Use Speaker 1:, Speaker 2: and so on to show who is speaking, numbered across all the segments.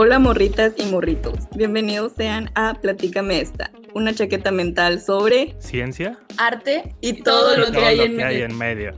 Speaker 1: Hola morritas y morritos, bienvenidos sean a Platícame esta, una chaqueta mental sobre
Speaker 2: ciencia,
Speaker 3: arte
Speaker 1: y todo, lo, que, hay, en
Speaker 2: hay en medio.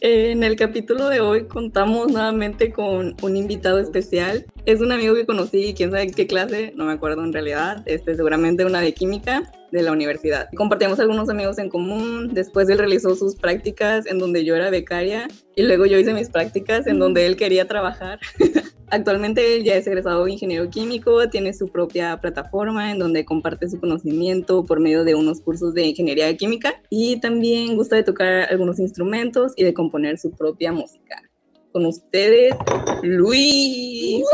Speaker 1: En el capítulo de hoy contamos nuevamente con un invitado especial. Es un amigo que conocí, quién sabe qué clase, no me acuerdo en realidad, este, seguramente una de química de la universidad. Compartíamos algunos amigos en común, después él realizó sus prácticas en donde yo era becaria y luego yo hice mis prácticas en donde él quería trabajar. Actualmente él ya es egresado ingeniero químico, tiene su propia plataforma en donde comparte su conocimiento por medio de unos cursos de ingeniería química y también gusta de tocar algunos instrumentos y de componer su propia música. Con ustedes, Luis.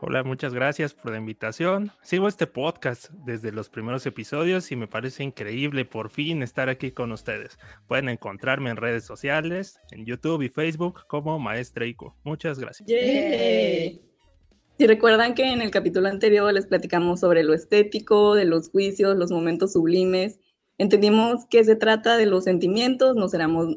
Speaker 2: Hola, muchas gracias por la invitación. Sigo este podcast desde los primeros episodios y me parece increíble por fin estar aquí con ustedes. Pueden encontrarme en redes sociales, en YouTube y Facebook como Maestra Ico. Muchas gracias.
Speaker 1: Si recuerdan que en el capítulo anterior les platicamos sobre lo estético, de los juicios, los momentos sublimes, entendimos que se trata de los sentimientos, nos,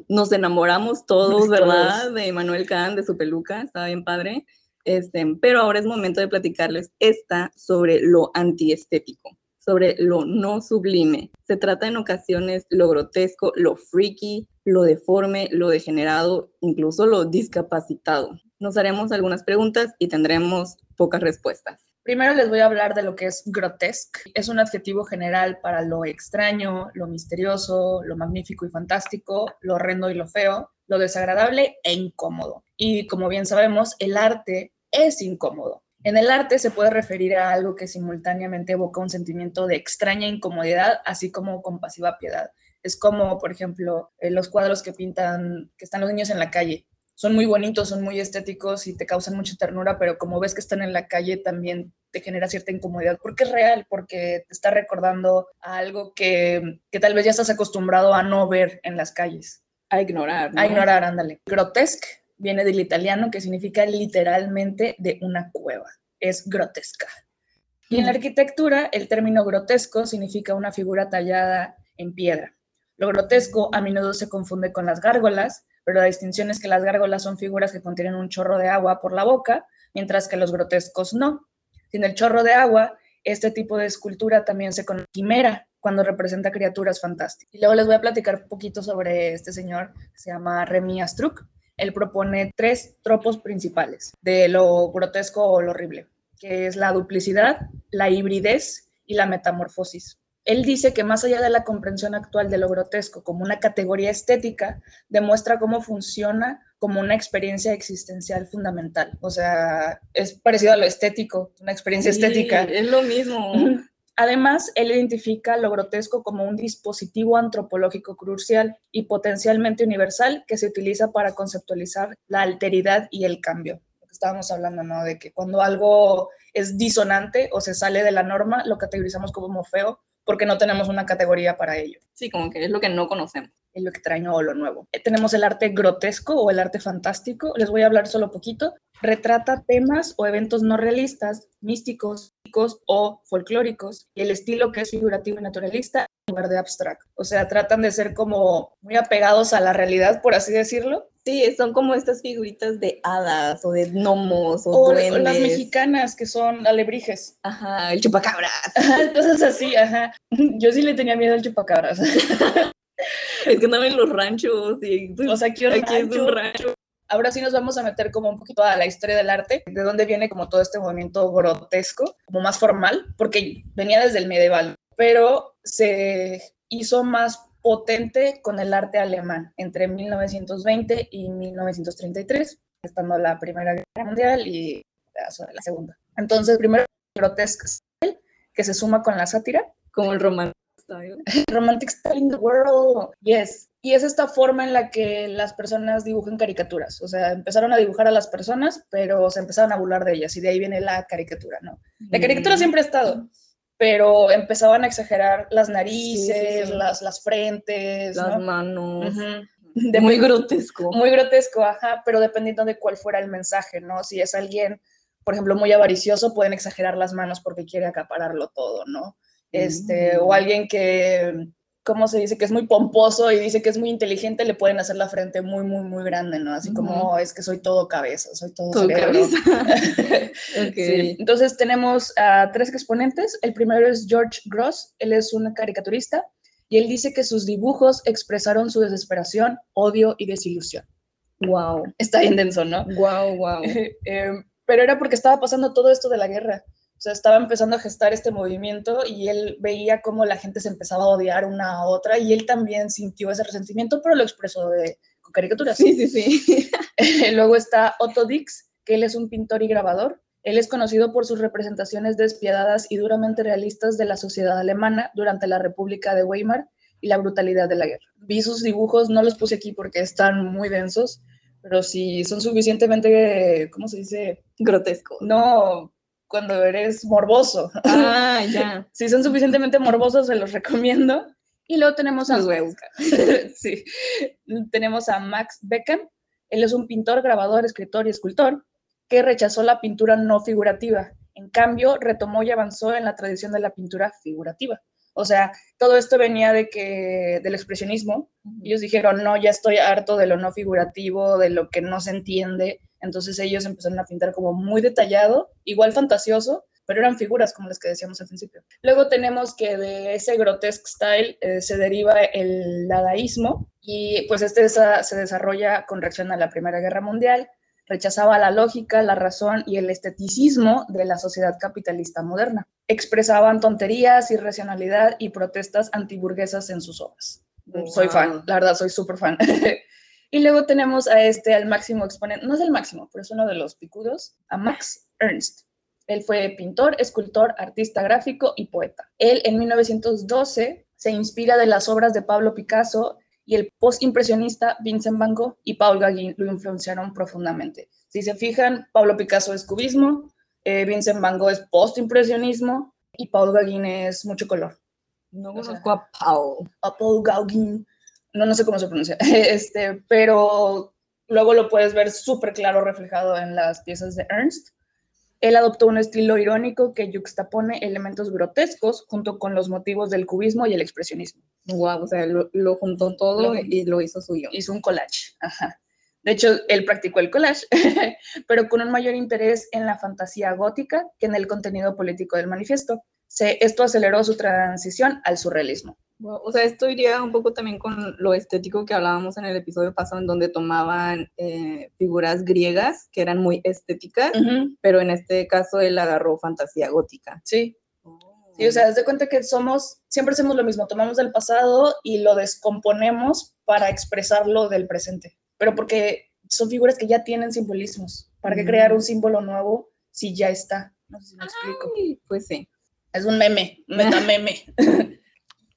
Speaker 1: nos enamoramos todos, ¿verdad? De Manuel Kahn, de su peluca, estaba bien padre este, pero ahora es momento de platicarles esta sobre lo antiestético, sobre lo no sublime. Se trata en ocasiones lo grotesco, lo freaky, lo deforme, lo degenerado, incluso lo discapacitado. Nos haremos algunas preguntas y tendremos pocas respuestas.
Speaker 3: Primero les voy a hablar de lo que es grotesque. Es un adjetivo general para lo extraño, lo misterioso, lo magnífico y fantástico, lo horrendo y lo feo, lo desagradable e incómodo. Y como bien sabemos, el arte es incómodo. En el arte se puede referir a algo que simultáneamente evoca un sentimiento de extraña incomodidad, así como compasiva piedad. Es como, por ejemplo, eh, los cuadros que pintan, que están los niños en la calle. Son muy bonitos, son muy estéticos y te causan mucha ternura, pero como ves que están en la calle también te genera cierta incomodidad, porque es real, porque te está recordando a algo que, que tal vez ya estás acostumbrado a no ver en las calles.
Speaker 1: A ignorar.
Speaker 3: A ignorar, ándale. Grotesque viene del italiano que significa literalmente de una cueva. Es grotesca. Y en la arquitectura, el término grotesco significa una figura tallada en piedra. Lo grotesco a menudo se confunde con las gárgolas, pero la distinción es que las gárgolas son figuras que contienen un chorro de agua por la boca, mientras que los grotescos no. Sin el chorro de agua, este tipo de escultura también se conoce quimera, cuando representa criaturas fantásticas. Y luego les voy a platicar un poquito sobre este señor, se llama Remy Astruc él propone tres tropos principales de lo grotesco o lo horrible, que es la duplicidad, la hibridez y la metamorfosis. Él dice que más allá de la comprensión actual de lo grotesco como una categoría estética, demuestra cómo funciona como una experiencia existencial fundamental. O sea, es parecido a lo estético, una experiencia estética.
Speaker 1: Es lo mismo.
Speaker 3: Además, él identifica lo grotesco como un dispositivo antropológico crucial y potencialmente universal que se utiliza para conceptualizar la alteridad y el cambio. Lo que estábamos hablando, ¿no? De que cuando algo es disonante o se sale de la norma, lo categorizamos como feo porque no tenemos una categoría para ello.
Speaker 1: Sí, como que es lo que no conocemos.
Speaker 3: Lo extraño o lo nuevo. Eh, tenemos el arte grotesco o el arte fantástico. Les voy a hablar solo poquito. Retrata temas o eventos no realistas, místicos, o folclóricos, y el estilo que es figurativo y naturalista en lugar de abstracto. O sea, tratan de ser como muy apegados a la realidad, por así decirlo.
Speaker 1: Sí, son como estas figuritas de hadas o de gnomos o, duendes.
Speaker 3: las mexicanas que son alebrijes.
Speaker 1: Ajá, el chupacabras.
Speaker 3: entonces así, ajá. Yo sí le tenía miedo al chupacabras.
Speaker 1: es que andaban en los ranchos y...
Speaker 3: O sea, aquí, aquí es un rancho Ahora sí nos vamos a meter como un poquito a la historia del arte, de dónde viene como todo este movimiento grotesco, como más formal, porque venía desde el medieval, pero se hizo más potente con el arte alemán entre 1920 y 1933, estando la Primera Guerra Mundial y la Segunda. Entonces, primero grotesco que se suma con la sátira.
Speaker 1: Como el romantic
Speaker 3: style. Romantic style in the world, yes. Y es esta forma en la que las personas dibujan caricaturas. O sea, empezaron a dibujar a las personas, pero se empezaron a burlar de ellas y de ahí viene la caricatura, ¿no? La caricatura mm. siempre ha estado, pero empezaban a exagerar las narices, Las, las frentes,
Speaker 1: las manos. de muy grotesco.
Speaker 3: Muy grotesco, ajá, pero dependiendo de cuál fuera el mensaje, ¿no? Si es alguien, por ejemplo, muy avaricioso, pueden exagerar las manos porque quiere acapararlo todo, ¿no? Este, o mm. alguien que como se dice? Que es muy pomposo y dice que es muy inteligente, le pueden hacer la frente muy, muy, muy grande, ¿no? Así como, es que soy todo cabeza, soy todo, todo Cabeza. Entonces tenemos a tres exponentes. El primero es George Gross, él es un caricaturista y él dice que sus dibujos expresaron su desesperación, odio y desilusión.
Speaker 1: Wow.
Speaker 3: Está bien denso, ¿no?
Speaker 1: Wow, wow.
Speaker 3: Em, pero era porque estaba pasando todo esto de la guerra. Sea, estaba empezando a gestar este movimiento y él veía cómo la gente se empezaba a odiar una a otra y él también sintió ese resentimiento, pero lo expresó de, con caricaturas.
Speaker 1: Sí, sí, sí.
Speaker 3: Luego está Otto Dix, que él es un pintor y grabador. Él es conocido por sus representaciones despiadadas y duramente realistas de la sociedad alemana durante la República de Weimar y la brutalidad de la guerra. Vi sus dibujos, no los puse aquí porque están muy densos, pero sí son suficientemente, ¿cómo se dice?
Speaker 1: Grotesco.
Speaker 3: No, cuando eres morboso.
Speaker 1: Ah, ya.
Speaker 3: si son suficientemente morbosos, se los recomiendo. Y luego tenemos a... sí. Tenemos a Max Beckham. Él es un pintor, grabador, escritor y escultor que rechazó la pintura no figurativa. En cambio, retomó y avanzó en la tradición de la pintura figurativa. O sea, todo esto venía de que del expresionismo. Ellos dijeron, "No, ya estoy harto de lo no figurativo, de lo que no se entiende." Entonces ellos empezaron a pintar como muy detallado, igual fantasioso, pero eran figuras como las que decíamos al principio. Luego tenemos que de ese grotesque style eh, se deriva el dadaísmo y pues este se desarrolla con reacción a la Primera Guerra Mundial, rechazaba la lógica, la razón y el esteticismo de la sociedad capitalista moderna. Expresaban tonterías, irracionalidad y protestas antiburguesas en sus obras. Soy fan, la verdad, soy súper fan. Y luego tenemos a este, al máximo exponente, no es el máximo, pero es uno de los picudos, a Max Ernst. Él fue pintor, escultor, artista gráfico y poeta. Él en 1912 se inspira de las obras de Pablo Picasso y el postimpresionista Vincent Van Gogh y Paul Gauguin lo influenciaron profundamente. Si se fijan, Pablo Picasso es cubismo, eh, Vincent Van Gogh es postimpresionismo y Paul Gauguin es mucho color.
Speaker 1: No conozco a Paul.
Speaker 3: A Paul Gauguin no, no sé cómo se pronuncia, este, pero luego lo puedes ver súper claro reflejado en las piezas de Ernst. Él adoptó un estilo irónico que yuxtapone elementos grotescos junto con los motivos del cubismo y el expresionismo.
Speaker 1: Wow, o sea, lo, juntó todo y lo hizo suyo.
Speaker 3: Hizo un collage, ajá. De hecho, él practicó el collage, pero con un mayor interés en la fantasía gótica que en el contenido político del manifiesto. Se, esto aceleró su transición al surrealismo.
Speaker 1: O sea, esto iría un poco también con lo estético que hablábamos en el episodio pasado, en donde tomaban eh, figuras griegas que eran muy estéticas, pero en este caso él agarró fantasía gótica.
Speaker 3: Sí. Oh. Sí, o sea, haz de cuenta que somos, siempre hacemos lo mismo, tomamos del pasado y lo descomponemos para expresarlo del presente, pero porque son figuras que ya tienen simbolismos. ¿Para qué crear un símbolo nuevo si ya está? No sé si me explico.
Speaker 1: pues sí.
Speaker 3: Es un meme, meta meme.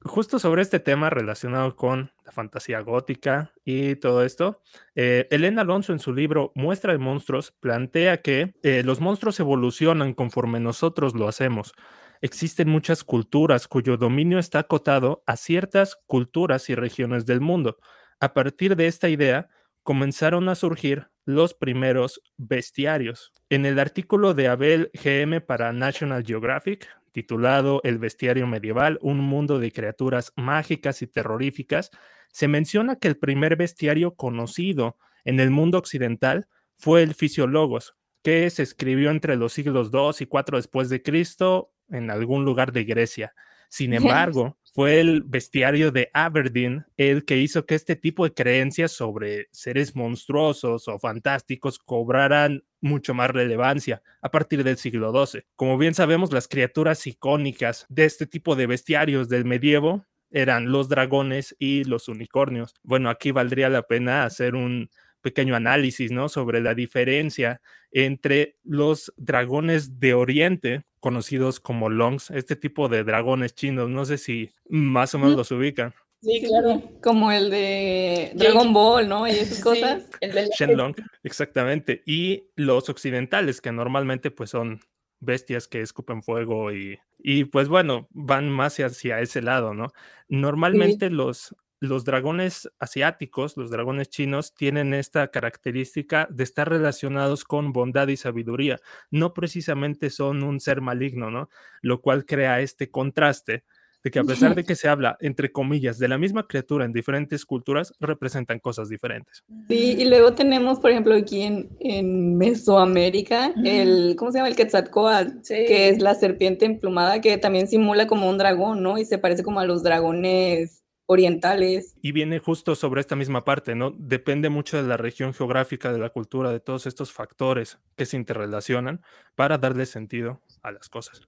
Speaker 2: justo sobre este tema relacionado con la fantasía gótica y todo esto, eh, Elena Alonso en su libro Muestra de Monstruos plantea que eh, los monstruos evolucionan conforme nosotros lo hacemos. Existen muchas culturas cuyo dominio está acotado a ciertas culturas y regiones del mundo. A partir de esta idea, comenzaron a surgir los primeros bestiarios. En el artículo de Abel GM para National Geographic titulado El bestiario medieval, un mundo de criaturas mágicas y terroríficas, se menciona que el primer bestiario conocido en el mundo occidental fue el Fisiologos, que se escribió entre los siglos II y IV después de Cristo en algún lugar de Grecia. Sin embargo, fue el bestiario de Aberdeen el que hizo que este tipo de creencias sobre seres monstruosos o fantásticos cobraran mucho más relevancia a partir del siglo XII. Como bien sabemos, las criaturas icónicas de este tipo de bestiarios del medievo eran los dragones y los unicornios. Bueno, aquí valdría la pena hacer un pequeño análisis, ¿no? Sobre la diferencia entre los dragones de Oriente, conocidos como Longs, este tipo de dragones chinos, no sé si más o menos los ubican.
Speaker 3: Sí, claro.
Speaker 1: Como el de Dragon Ball, ¿no? Y esas cosas.
Speaker 2: el de Shenlong, exactamente. Y los occidentales, que normalmente pues son bestias que escupen fuego y, y pues bueno, van más hacia ese lado, ¿no? Normalmente los, los dragones asiáticos, los dragones chinos, tienen esta característica de estar relacionados con bondad y sabiduría. No precisamente son un ser maligno, ¿no? Lo cual crea este contraste de que a pesar de que se habla, entre comillas, de la misma criatura en diferentes culturas, representan cosas diferentes.
Speaker 1: Sí, y luego tenemos, por ejemplo, aquí en, en Mesoamérica, el, ¿cómo se llama? El Quetzalcóatl, que es la serpiente emplumada, que también simula como un dragón, ¿no? Y se parece como a los dragones orientales.
Speaker 2: Y viene justo sobre esta misma parte, ¿no? Depende mucho de la región geográfica, de la cultura, de todos estos factores que se interrelacionan para darle sentido a las cosas.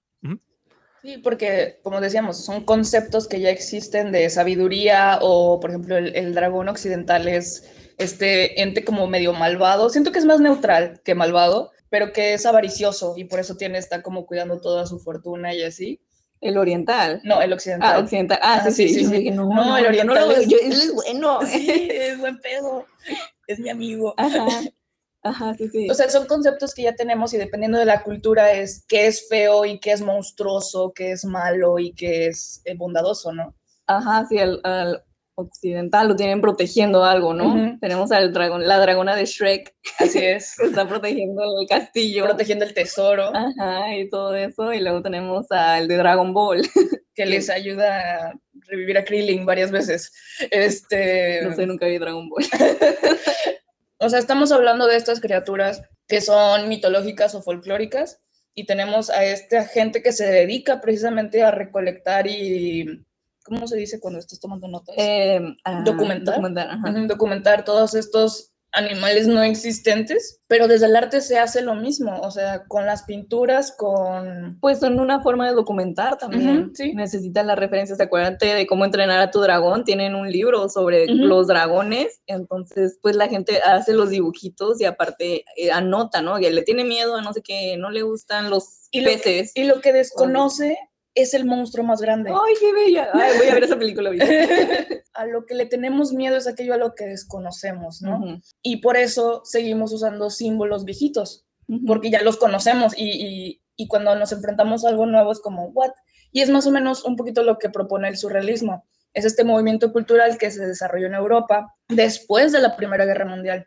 Speaker 3: Sí, porque como decíamos, son conceptos que ya existen de sabiduría o, por ejemplo, el, dragón occidental es este ente como medio malvado. Siento que es más neutral que malvado, pero que es avaricioso y por eso tiene, está como cuidando toda su fortuna y así.
Speaker 1: El oriental.
Speaker 3: No, el occidental.
Speaker 1: Ah, occidental. Ah, sí, sí, sí.
Speaker 3: No, no, el oriental.
Speaker 1: No, yo, él es bueno.
Speaker 3: Sí, es buen pedo. Es mi amigo.
Speaker 1: Ajá. Ajá, sí, sí.
Speaker 3: O sea, son conceptos que ya tenemos y dependiendo de la cultura es qué es feo y qué es monstruoso, qué es malo y qué es eh, bondadoso, ¿no?
Speaker 1: Ajá, sí, al, occidental lo tienen protegiendo algo, ¿no? Tenemos al dragón, la dragona de Shrek.
Speaker 3: Así es.
Speaker 1: está protegiendo el castillo.
Speaker 3: Protegiendo el tesoro.
Speaker 1: Ajá, y todo eso. Y luego tenemos al de Dragon Ball.
Speaker 3: Que les ayuda a revivir a Krillin varias veces. Este...
Speaker 1: No sé, nunca vi Dragon Ball.
Speaker 3: O sea, estamos hablando de estas criaturas que son mitológicas o folclóricas y tenemos a esta gente que se dedica precisamente a recolectar y, ¿cómo se dice cuando estás tomando notas?
Speaker 1: Eh,
Speaker 3: documentar. Documentar, documentar todos estos animales no existentes, pero desde el arte se hace lo mismo, o sea, con las pinturas, con...
Speaker 1: Pues son una forma de documentar también. sí. Necesitan las referencias, acuérdate de cómo entrenar a tu dragón, tienen un libro sobre los dragones, entonces pues la gente hace los dibujitos y aparte eh, anota, ¿no? Que le tiene miedo a no sé qué, no le gustan los peces.
Speaker 3: y lo que desconoce es el monstruo más grande.
Speaker 1: ¡Ay, qué bella! voy a ver esa película.
Speaker 3: a lo que le tenemos miedo es aquello a lo que desconocemos, ¿no? Y por eso seguimos usando símbolos viejitos, porque ya los conocemos y, y, cuando nos enfrentamos a algo nuevo es como, ¿what? Y es más o menos un poquito lo que propone el surrealismo. Es este movimiento cultural que se desarrolló en Europa después de la Primera Guerra Mundial.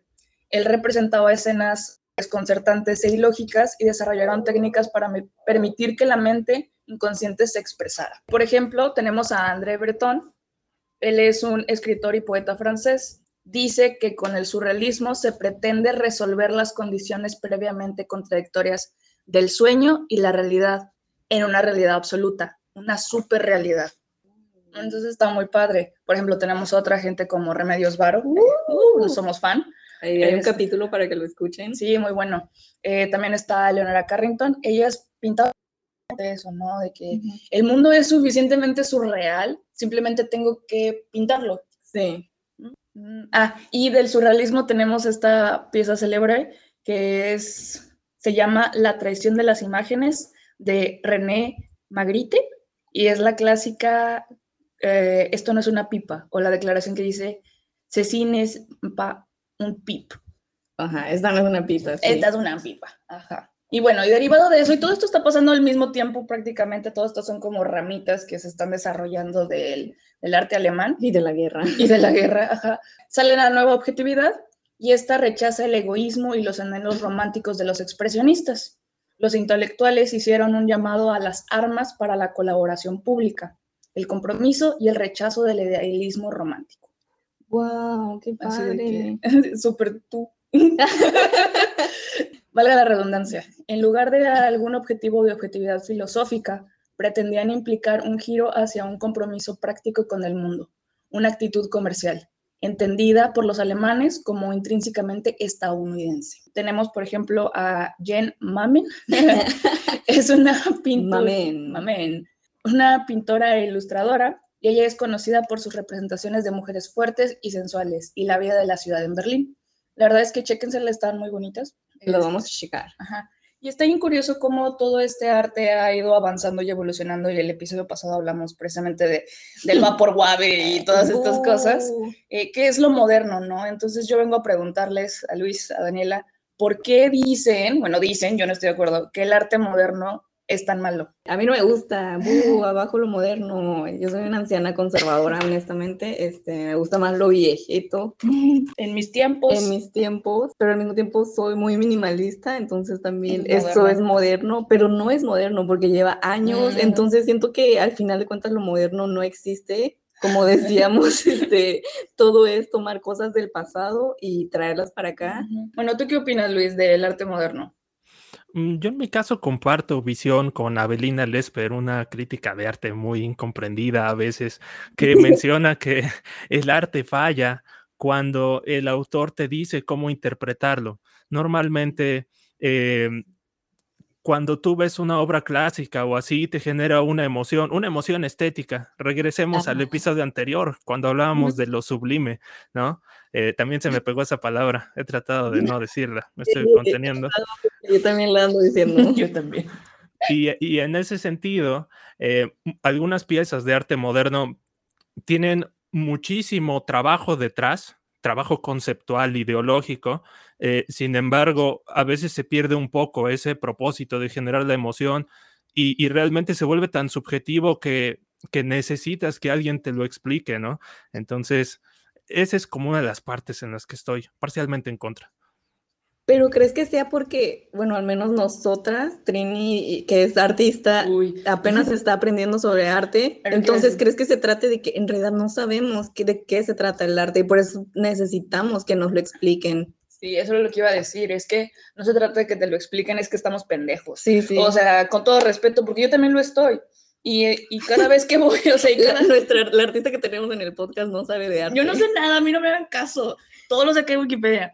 Speaker 3: Él representaba escenas desconcertantes e ilógicas y desarrollaron técnicas para permitir que la mente inconsciente se expresara. Por ejemplo, tenemos a André Breton. Él es un escritor y poeta francés. Dice que con el surrealismo se pretende resolver las condiciones previamente contradictorias del sueño y la realidad en una realidad absoluta, una superrealidad. Entonces está muy padre. Por ejemplo, tenemos otra gente como Remedios Varo, uh, somos fan.
Speaker 1: Hay un capítulo para que lo escuchen.
Speaker 3: Sí, muy bueno. Eh, también está Leonora Carrington. Ella es pintada eso, ¿no? De que el mundo es suficientemente surreal, simplemente tengo que pintarlo.
Speaker 1: Sí.
Speaker 3: Mm, ah, y del surrealismo tenemos esta pieza célebre que es, se llama La traición de las imágenes de René Magritte y es la clásica eh, Esto no es una pipa o la declaración que dice Cecine es un pip.
Speaker 1: Ajá, esta no es una pipa.
Speaker 3: Esta es una pipa, ajá. Y bueno, y derivado de eso, y todo esto está pasando al mismo tiempo prácticamente, todo esto son como ramitas que se están desarrollando del, del arte alemán.
Speaker 1: Y de la guerra.
Speaker 3: Y de la guerra, ajá. Sale la nueva objetividad y esta rechaza el egoísmo y los anhelos románticos de los expresionistas. Los intelectuales hicieron un llamado a las armas para la colaboración pública, el compromiso y el rechazo del idealismo romántico.
Speaker 1: ¡Wow! ¡Qué padre!
Speaker 3: Súper tú. Valga la redundancia, en lugar de algún objetivo de objetividad filosófica, pretendían implicar un giro hacia un compromiso práctico con el mundo, una actitud comercial, entendida por los alemanes como intrínsecamente estadounidense. Tenemos, por ejemplo, a Jen Mamen, es una pintora, una pintora e ilustradora, y ella es conocida por sus representaciones de mujeres fuertes y sensuales y la vida de la ciudad en Berlín. La verdad es que le están muy bonitas.
Speaker 1: Lo vamos a checar.
Speaker 3: Ajá. Y está bien curioso cómo todo este arte ha ido avanzando y evolucionando. Y el episodio pasado hablamos precisamente de, del vapor wave y todas estas cosas, uh. eh, que es lo moderno, ¿no? Entonces yo vengo a preguntarles a Luis, a Daniela, ¿por qué dicen, bueno, dicen, yo no estoy de acuerdo, que el arte moderno es tan malo.
Speaker 1: A mí no me gusta, uh, abajo lo moderno. Yo soy una anciana conservadora, honestamente. Este, me gusta más lo viejito.
Speaker 3: En mis tiempos.
Speaker 1: En mis tiempos, pero al mismo tiempo soy muy minimalista, entonces también eso es moderno, pero no es moderno porque lleva años, entonces siento que al final de cuentas lo moderno no existe. Como decíamos, este, todo es tomar cosas del pasado y traerlas para acá.
Speaker 3: Bueno, ¿tú qué opinas, Luis, del arte moderno?
Speaker 2: Mm, yo en mi caso comparto visión con Avelina Lesper, una crítica de arte muy incomprendida a veces, que menciona que el arte falla cuando el autor te dice cómo interpretarlo. Normalmente em, cuando tú ves una obra clásica o así, te genera una emoción, una emoción estética. Regresemos al episodio anterior, cuando hablábamos de lo sublime, ¿no? Eh, también se me pegó esa palabra, he tratado de no decirla, me estoy conteniendo.
Speaker 1: Yo también la ando diciendo.
Speaker 3: Yo también.
Speaker 2: Y, y en ese sentido, eh, algunas piezas de arte moderno tienen muchísimo trabajo detrás, trabajo conceptual, ideológico. Eh, sin embargo, a veces se pierde un poco ese propósito de generar la emoción y, realmente se vuelve tan subjetivo que, que, necesitas que alguien te lo explique, ¿no? Entonces, esa es como una de las partes en las que estoy parcialmente en contra.
Speaker 1: Pero crees que sea porque, bueno, al menos nosotras, Trini, que es artista, apenas está aprendiendo sobre arte, entonces crees que se trate de que en realidad no sabemos de qué se trata el arte y por eso necesitamos que nos lo expliquen.
Speaker 3: Sí, eso es lo que iba a decir, es que no se trata de que te lo expliquen, es que estamos pendejos.
Speaker 1: Sí, sí.
Speaker 3: O sea, con todo respeto, porque yo también lo estoy. Y, y, cada vez que voy, o sea,
Speaker 1: cada... nuestra, la artista que tenemos en el podcast no sabe de arte.
Speaker 3: Yo no sé nada, a mí no me hagan caso todos los saqué de Wikipedia.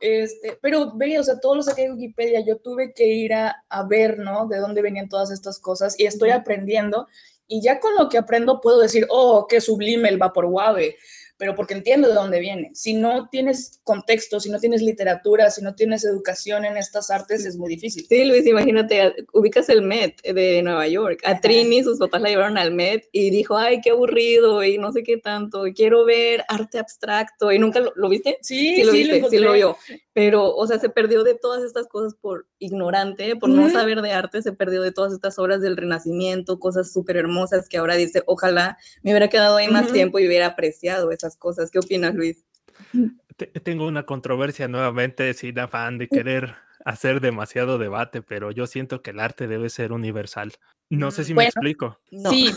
Speaker 3: Este, pero ve, o sea, todos los saqué de Wikipedia. Yo tuve que ir a, a, ver, ¿no? De dónde venían todas estas cosas y estoy aprendiendo. Y ya con lo que aprendo puedo decir, oh, qué sublime el vapor guave pero porque entiendo de dónde viene. Si no tienes contexto, si no tienes literatura, si no tienes educación en estas artes, es muy difícil.
Speaker 1: Sí, Luis, imagínate, ubicas el Met de Nueva York. A Trini, sus papás la llevaron al Met y dijo, ay, qué aburrido y no sé qué tanto, quiero ver arte abstracto. ¿Y nunca lo, viste?
Speaker 3: Sí,
Speaker 1: sí,
Speaker 3: lo,
Speaker 1: viste, sí lo vio. Pero, o sea, se perdió de todas estas cosas por ignorante, por no saber de arte, se perdió de todas estas obras del Renacimiento, cosas súper hermosas que ahora dice, ojalá me hubiera quedado ahí más tiempo y hubiera apreciado esas cosas. ¿Qué opinas, Luis?
Speaker 2: Tengo una controversia nuevamente sin afán de querer hacer demasiado debate, pero yo siento que el arte debe ser universal. No sé si me explico.
Speaker 3: Sí,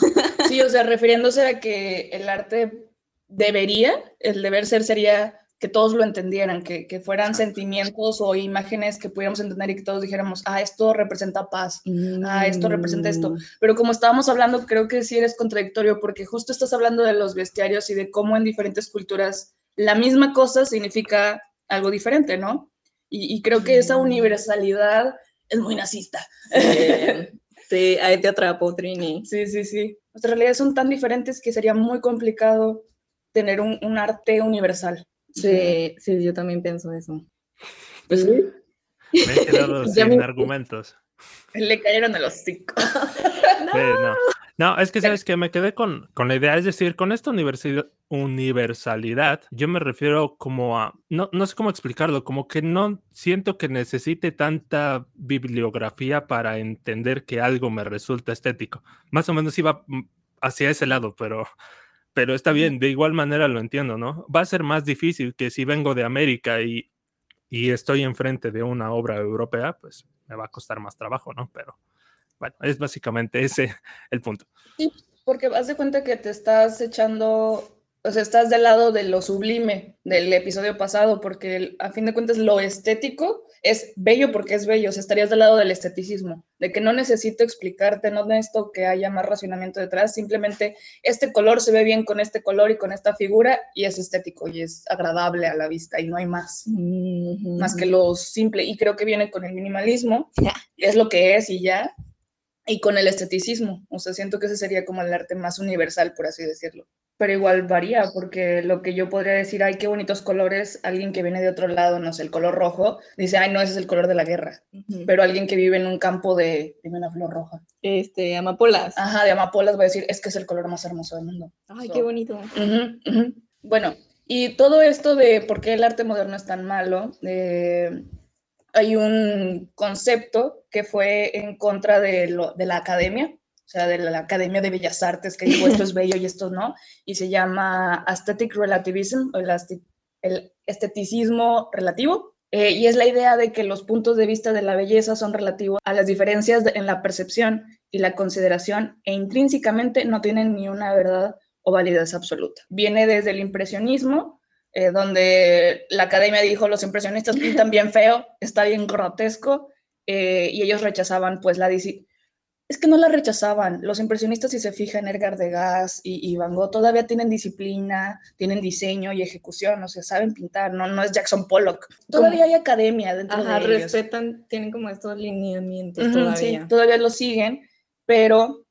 Speaker 3: sí, o sea, refiriéndose a que el arte debería, el deber ser sería que todos lo entendieran, que, que fueran sentimientos o imágenes que pudiéramos entender y que todos dijéramos, ah, esto representa paz, ah, esto representa esto. Mm. Pero como estábamos hablando, creo que sí eres contradictorio porque justo estás hablando de los bestiarios y de cómo en diferentes culturas la misma cosa significa algo diferente, ¿no? Y, creo que esa mm. universalidad es muy nazista.
Speaker 1: Sí, ahí te atrapo, Trini.
Speaker 3: Sí, sí, sí. Nuestras realidades son tan diferentes que sería muy complicado tener un, un arte universal.
Speaker 1: Sí, sí, yo también pienso eso.
Speaker 2: Pues, Me he quedado sin argumentos.
Speaker 3: Le cayeron a los cinco.
Speaker 2: no. no. es que sabes que me quedé con, con la idea, es decir, con esta universalidad, yo me refiero como a, no, no sé cómo explicarlo, como que no siento que necesite tanta bibliografía para entender que algo me resulta estético. Más o menos iba mm, hacia ese lado, pero pero está bien, de igual manera lo entiendo, ¿no? Va a ser más difícil que si vengo de América y, y estoy enfrente de una obra europea, pues me va a costar más trabajo, ¿no? Pero bueno, es básicamente ese el punto.
Speaker 3: Sí, porque vas de cuenta que te estás echando o sea, estás del lado de lo sublime del episodio pasado, porque a fin de cuentas lo estético es bello porque es bello, o sea, estarías del lado del esteticismo, de que no necesito explicarte, no necesito que haya más racionamiento detrás, simplemente este color se ve bien con este color y con esta figura y es estético y es agradable a la vista y no hay más, más que lo simple. Y creo que viene con el minimalismo, es lo que es y ya, y con el esteticismo, o sea, siento que ese sería como el arte más universal, por así decirlo pero igual varía, porque lo que yo podría decir, ay, qué bonitos colores, alguien que viene de otro lado, no sé, el color rojo, dice, ay, no, ese es el color de la guerra. Pero alguien que vive en un campo de, dime una flor roja.
Speaker 1: Este, amapolas.
Speaker 3: Ajá, de amapolas va a decir, es que es el color más hermoso del mundo.
Speaker 1: Ay, qué bonito.
Speaker 3: Bueno, y todo esto de por qué el arte moderno es tan malo, hay un concepto que fue en contra de, lo, de la academia, o sea, de la Academia de Bellas Artes, que dijo esto es bello y esto no, y se llama Aesthetic Relativism, o el, esteticismo relativo, eh, y es la idea de que los puntos de vista de la belleza son relativos a las diferencias en la percepción y la consideración, e intrínsecamente no tienen ni una verdad o validez absoluta. Viene desde el impresionismo, eh, donde la academia dijo los impresionistas pintan bien feo, está bien grotesco, eh, y ellos rechazaban pues la es que no la rechazaban. Los impresionistas, si se fijan, Edgar Degas y, y Van Gogh todavía tienen disciplina, tienen diseño y ejecución, o sea, saben pintar, no, no es Jackson Pollock. Todavía hay academia dentro de ellos.
Speaker 1: respetan, tienen como estos lineamientos todavía.
Speaker 3: Sí, todavía lo siguen, pero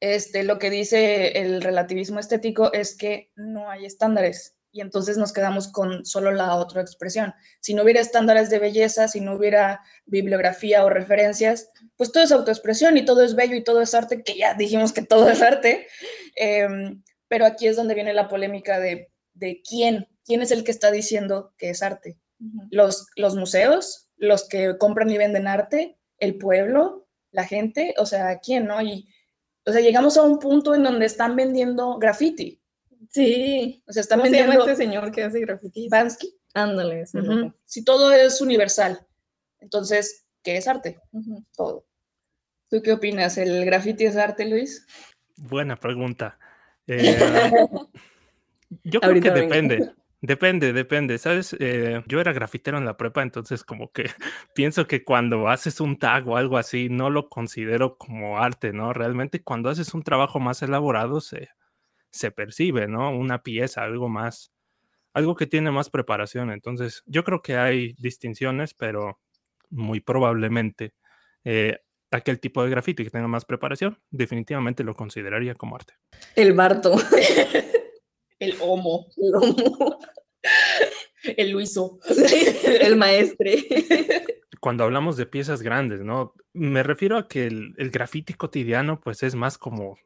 Speaker 3: este, lo que dice el relativismo estético es que no hay estándares y entonces nos quedamos con solo la otra expresión. Si no hubiera estándares de belleza, si no hubiera bibliografía o referencias, pues todo es autoexpresión y todo es bello y todo es arte, que ya dijimos que todo es arte, em, pero aquí es donde viene la polémica de, de, quién, quién es el que está diciendo que es arte. los, los museos, los que compran y venden arte, el pueblo, la gente, o sea, ¿quién, no? Y, o sea, llegamos a un punto en donde están vendiendo graffiti
Speaker 1: Sí.
Speaker 3: O sea, están ¿Cómo vendiendo.
Speaker 1: este señor que hace graffiti?
Speaker 3: Bansky.
Speaker 1: Ándale.
Speaker 3: Si todo es universal, entonces, ¿qué es arte? Todo. ¿Tú qué opinas? ¿El graffiti es arte, Luis?
Speaker 2: Buena pregunta. Eh, yo creo que depende. Depende, depende. Sabes, eh, yo era grafitero en la prepa, entonces como que pienso que cuando haces un tag o algo así, no lo considero como arte, ¿no? Realmente cuando haces un trabajo más elaborado, se, se percibe, ¿no? Una pieza, algo más, algo que tiene más preparación. Entonces, yo creo que hay distinciones, pero muy probablemente eh, aquel tipo de graffiti que tenga más preparación, definitivamente lo consideraría como arte.
Speaker 1: El Barto.
Speaker 3: el Homo.
Speaker 1: El Homo.
Speaker 3: El Luiso.
Speaker 1: el maestre.
Speaker 2: Cuando hablamos de piezas grandes, ¿no? Me refiero a que el, el graffiti cotidiano, pues es más como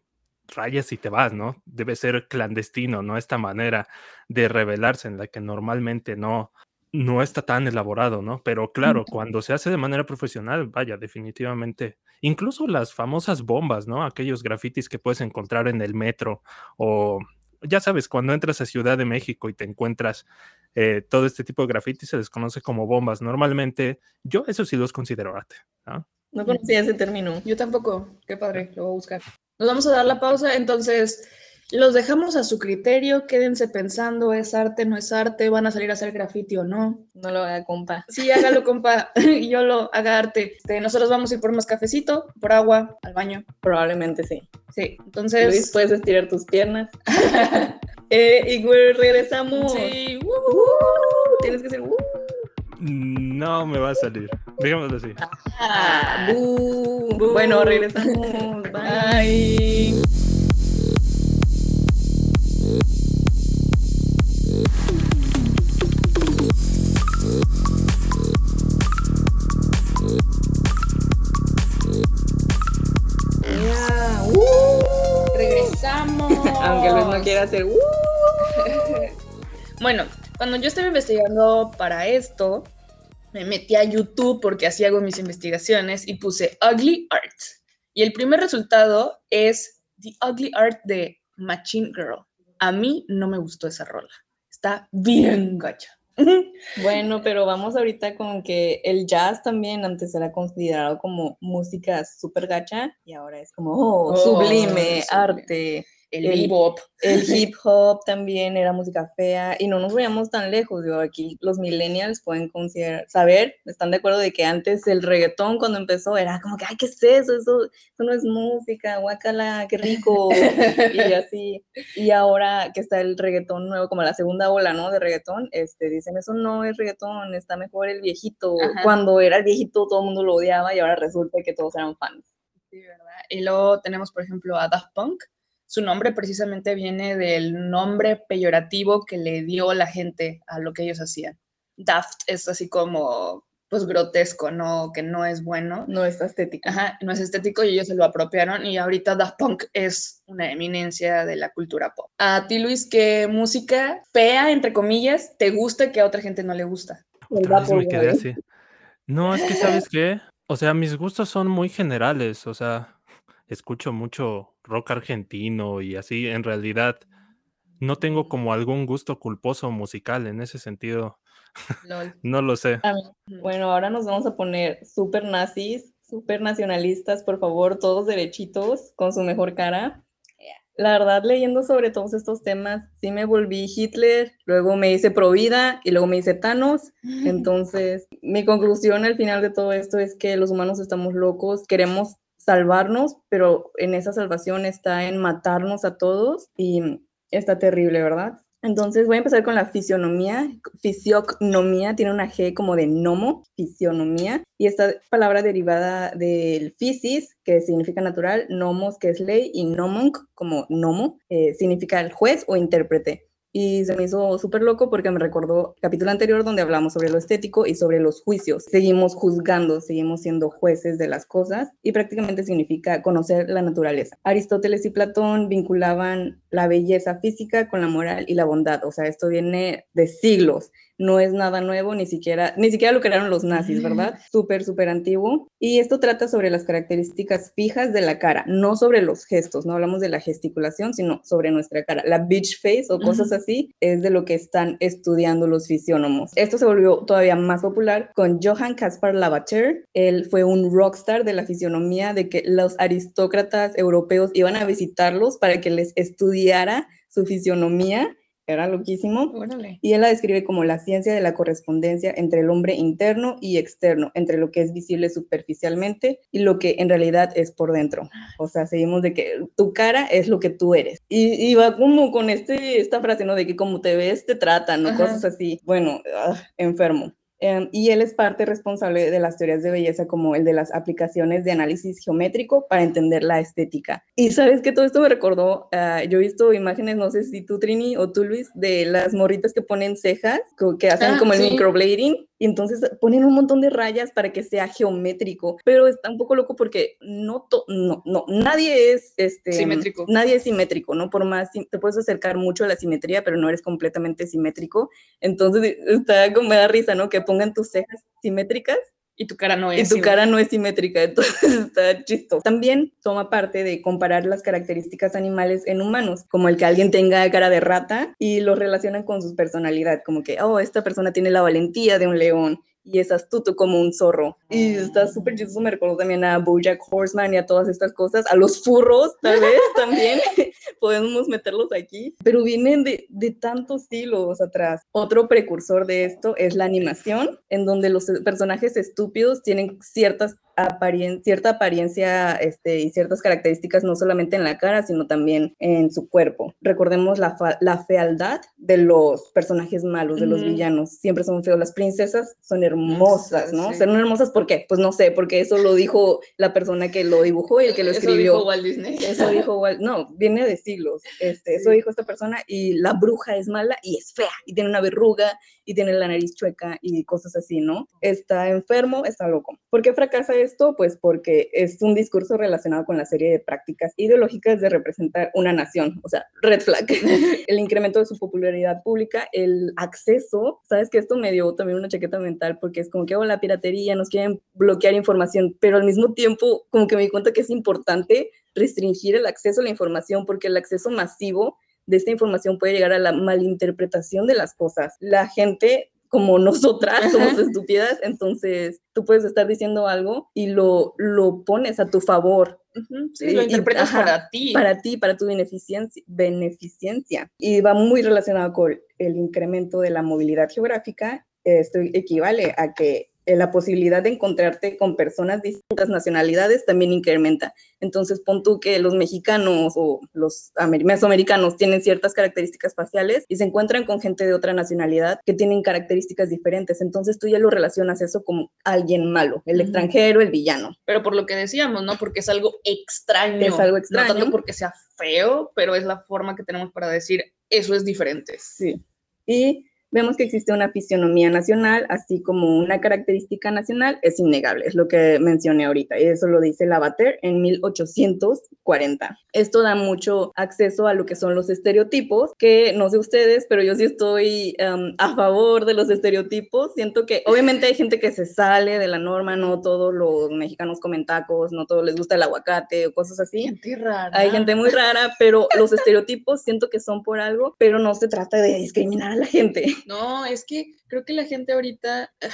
Speaker 2: rayas y te vas, ¿no? Debe ser clandestino, ¿no? Esta manera de revelarse en la que normalmente no, no está tan elaborado, ¿no? Pero claro, cuando se hace de manera profesional, vaya, definitivamente, incluso las famosas bombas, ¿no? Aquellos grafitis que puedes encontrar en el metro o, ya sabes, cuando entras a Ciudad de México y te encuentras eh, todo este tipo de grafitis, se les conoce como bombas. Normalmente, yo eso sí los considero arte, ¿no?
Speaker 1: No conocía ese término.
Speaker 3: Yo tampoco. Qué padre, lo voy a buscar. Nos vamos a dar la pausa, entonces los dejamos a su criterio, quédense pensando, ¿es arte, no es arte? ¿Van a salir a hacer graffiti o no?
Speaker 1: No lo haga, compa.
Speaker 3: Sí, hágalo, compa, y yo lo haga arte. Este, nosotros vamos a ir por más cafecito, por agua, al baño.
Speaker 1: Probablemente sí.
Speaker 3: Sí, entonces...
Speaker 1: Luis, puedes estirar tus piernas. eh, y regresamos.
Speaker 3: Sí, uh,
Speaker 1: tienes que ser... Uh.
Speaker 2: No me va a salir. Digámoslo así.
Speaker 1: Ah, Bueno, regresamos. Bye.
Speaker 3: Regresamos.
Speaker 1: Aunque Luis no quiera hacer. Uh.
Speaker 3: bueno, cuando yo estaba investigando para esto, me metí a YouTube porque así hago mis investigaciones y puse Ugly Art. Y el primer resultado es The Ugly Art de Machine Girl. A mí no me gustó esa rola. Está bien gacha.
Speaker 1: Bueno, pero vamos ahorita con que el jazz también antes era considerado como música súper gacha y ahora es como oh, oh, sublime, arte
Speaker 3: el, hip hop.
Speaker 1: El hip hop también era música fea y no nos veíamos tan lejos. Digo, aquí los millennials pueden considerar, saber, están de acuerdo de que antes el reggaetón cuando empezó era como que, ay, ¿qué es eso? Eso, eso no es música, guacala, qué rico. y así. Y ahora que está el reggaetón nuevo, como la segunda ola, ¿no? De reggaetón, este, dicen, eso no es reggaetón, está mejor el viejito. Cuando era el viejito todo el mundo lo odiaba y ahora resulta que todos eran fans.
Speaker 3: Sí, ¿verdad? Y luego tenemos, por ejemplo, a Daft Punk, su nombre precisamente viene del nombre peyorativo que le dio la gente a lo que ellos hacían. Daft es así como, pues grotesco, ¿no? Que no es bueno.
Speaker 1: No es estético.
Speaker 3: Ajá, no es estético y ellos se lo apropiaron y ahorita Daft Punk es una eminencia de la cultura pop. A ti, Luis, ¿qué música fea, entre comillas, te gusta que a otra gente no le gusta?
Speaker 2: me quedé así. No, es que sabes qué, o sea, mis gustos son muy generales, o sea, escucho mucho rock argentino y así, en realidad no tengo como algún gusto culposo musical en ese sentido. no lo sé.
Speaker 1: Bueno, ahora nos vamos a poner súper nazis, súper nacionalistas, por favor, todos derechitos, con su mejor cara. La verdad, leyendo sobre todos estos temas, sí me volví Hitler, luego me hice Provida y luego me hice Thanos. Entonces, mi conclusión al final de todo esto es que los humanos estamos locos, queremos salvarnos, pero en esa salvación está en matarnos a todos y está terrible, ¿verdad? Entonces voy a empezar con la fisionomía. Fisiognomía tiene una G como de nomo, fisionomía, y esta palabra derivada del physis, que significa natural, nomos, que es ley, y nomonc, como nomo, eh, significa el juez o intérprete y se me hizo súper loco porque me recordó el capítulo anterior donde hablamos sobre lo estético y sobre los juicios. Seguimos juzgando, seguimos siendo jueces de las cosas y prácticamente significa conocer la naturaleza. Aristóteles y Platón vinculaban la belleza física con la moral y la bondad, o sea, esto viene de siglos no es nada nuevo, ni siquiera, ni siquiera lo crearon los nazis, ¿verdad? Súper, súper antiguo. Y esto trata sobre las características fijas de la cara, no sobre los gestos, no hablamos de la gesticulación, sino sobre nuestra cara. La beach face o cosas así es de lo que están estudiando los fisiónomos. Esto se volvió todavía más popular con Johann Caspar Lavater. Él fue un rockstar de la fisionomía, de que los aristócratas europeos iban a visitarlos para que les estudiara su fisionomía era loquísimo. Y él la describe como la ciencia de la correspondencia entre el hombre interno y externo, entre lo que es visible superficialmente y lo que en realidad es por dentro. O sea, seguimos de que tu cara es lo que tú eres. Y, va como con este, esta frase, ¿no? De que como te ves, te tratan, o cosas así. Bueno, ah, enfermo. Em, y él es parte responsable de las teorías de belleza como el de las aplicaciones de análisis geométrico para entender la estética. Y sabes que todo esto me recordó, ah, yo he visto imágenes, no sé si tú Trini o tú Luis, de las morritas que ponen cejas, que hacen ah, como el microblading y entonces ponen un montón de rayas para que sea geométrico, pero está un poco loco porque no, no, no, nadie es este,
Speaker 3: simétrico.
Speaker 1: Nadie es simétrico, ¿no? Por más, te puedes acercar mucho a la simetría, pero no eres completamente simétrico. Entonces está como me da risa, ¿no? Que pongan tus cejas simétricas
Speaker 3: y tu cara no es.
Speaker 1: Y tu cara no es simétrica, entonces está chistoso. También toma parte de comparar las características animales en humanos, como el que alguien tenga cara de rata y lo relacionan con su personalidad, como que, oh, esta persona tiene la valentía de un león y es astuto como un zorro. Y está súper chistoso, me recuerdo también a Bojack Horseman y a todas estas cosas, a los furros tal vez también, podemos meterlos aquí, pero vienen de, de tantos siglos atrás. Otro precursor de esto es la animación, en donde los personajes estúpidos tienen ciertas cierta apariencia este, y ciertas características no solamente en la cara, sino también en su cuerpo. Recordemos la, la fealdad de los personajes malos, de los villanos. Siempre son feos. Las princesas son hermosas, ¿no? Son hermosas ¿por qué? Pues no sé, porque eso lo dijo la persona que lo dibujó y el que lo escribió.
Speaker 3: Eso dijo Walt Disney.
Speaker 1: Eso dijo Walt, no, viene de siglos. Este, Eso dijo esta persona y la bruja es mala y es fea y tiene una verruga y tiene la nariz chueca y cosas así, ¿no? Está enfermo, está loco. ¿Por qué fracasa esto? Pues porque es un discurso relacionado con la serie de prácticas ideológicas de representar una nación, o sea, red flag. el incremento de su popularidad pública, el acceso, sabes que esto me dio también una chaqueta mental porque es como que, oh, la piratería, nos quieren bloquear información, pero al mismo tiempo como que me di cuenta que es importante restringir el acceso a la información porque el acceso masivo de esta información puede llegar a la malinterpretación de las cosas. La gente como nosotras somos estúpidas, entonces tú puedes estar diciendo algo y lo, lo pones a tu favor.
Speaker 3: Sí, lo interpretas para ti.
Speaker 1: Para ti, para tu beneficencia, beneficencia. Y va muy relacionado con el incremento de la movilidad geográfica. Esto equivale a que eh, la posibilidad de encontrarte con personas de distintas nacionalidades también incrementa. Entonces, pon tú que los mexicanos o los mesoamericanos tienen ciertas características faciales y se encuentran con gente de otra nacionalidad que tienen características diferentes. Entonces, tú ya lo relacionas eso como alguien malo, el extranjero, el villano.
Speaker 3: Pero por lo que decíamos, ¿no? Porque es algo extraño.
Speaker 1: Es algo extraño.
Speaker 3: No tanto porque sea feo, pero es la forma que tenemos para decir eso es diferente.
Speaker 1: Sí. Y vemos que existe una fisionomía nacional, así como una característica nacional, es innegable, es lo que mencioné ahorita, y eso lo dice Lavater en 1840. Esto da mucho acceso a lo que son los estereotipos, que no sé ustedes, pero yo sí estoy um, a favor de los estereotipos. Siento que obviamente hay gente que se sale de la norma, no todos los mexicanos comen tacos, no todos les gusta el aguacate o cosas así.
Speaker 3: Gente rara.
Speaker 1: Hay gente muy rara, pero los estereotipos siento que son por algo, pero no se trata de discriminar a la gente.
Speaker 3: No, es que creo que la gente ahorita uh,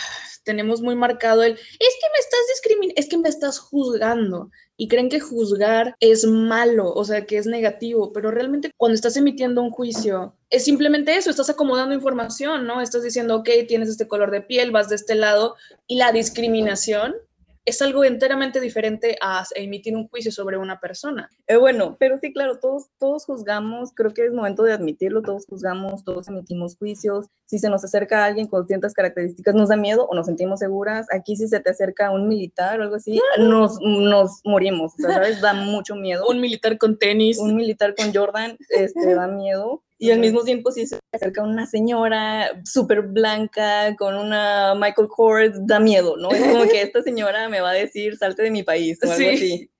Speaker 3: tenemos muy marcado el, es que me estás discriminando, es que me estás juzgando y creen que juzgar es malo, o sea, que es negativo, pero realmente cuando estás emitiendo un juicio, es simplemente eso, estás acomodando información, ¿no? Estás diciendo, ok, tienes este color de piel, vas de este lado, y la discriminación es algo enteramente diferente a emitir un juicio sobre una persona.
Speaker 1: Eh, bueno, pero sí, claro, todos, todos juzgamos, creo que es momento de admitirlo, todos juzgamos, todos emitimos juicios. Si se nos acerca alguien con ciertas características, nos da miedo o nos sentimos seguras. Aquí si se te acerca un militar o algo así, nos, nos morimos, o sea, ¿sabes? Da mucho miedo.
Speaker 3: Un militar con tenis.
Speaker 1: Un militar con Jordan, este, da miedo. Y al mismo tiempo, si se acerca una señora súper blanca con una Michael Kors, da miedo, ¿no? Es como que esta señora me va a decir, salte de mi país o algo
Speaker 3: Sí.
Speaker 1: así.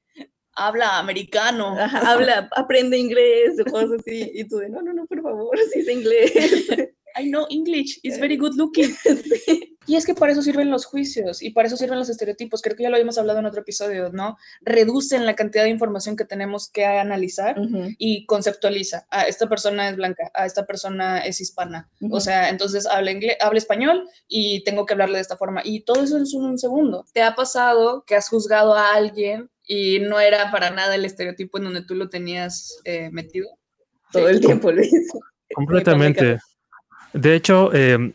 Speaker 3: Habla americano.
Speaker 1: Ajá, habla, aprende inglés o cosas así. Y tú de, no, no, no, por favor, sí sé inglés.
Speaker 3: I know English, it's very good looking. Y es que para eso sirven los juicios y para eso sirven los estereotipos. Creo que ya lo habíamos hablado en otro episodio, ¿no? Reducen la cantidad de información que tenemos que analizar
Speaker 1: Ujú,
Speaker 3: y conceptualiza. Ah, esta persona es blanca, ah, esta persona es hispana. O
Speaker 1: Ujú.
Speaker 3: sea, entonces habla, inglés, habla español y tengo que hablarle de esta forma. Y todo eso es en un segundo. ¿Te ha pasado que has juzgado a alguien y no era para nada el estereotipo en donde tú lo tenías eh, metido?
Speaker 1: Todo el tiempo lo hizo.
Speaker 2: Completamente. De hecho, eh,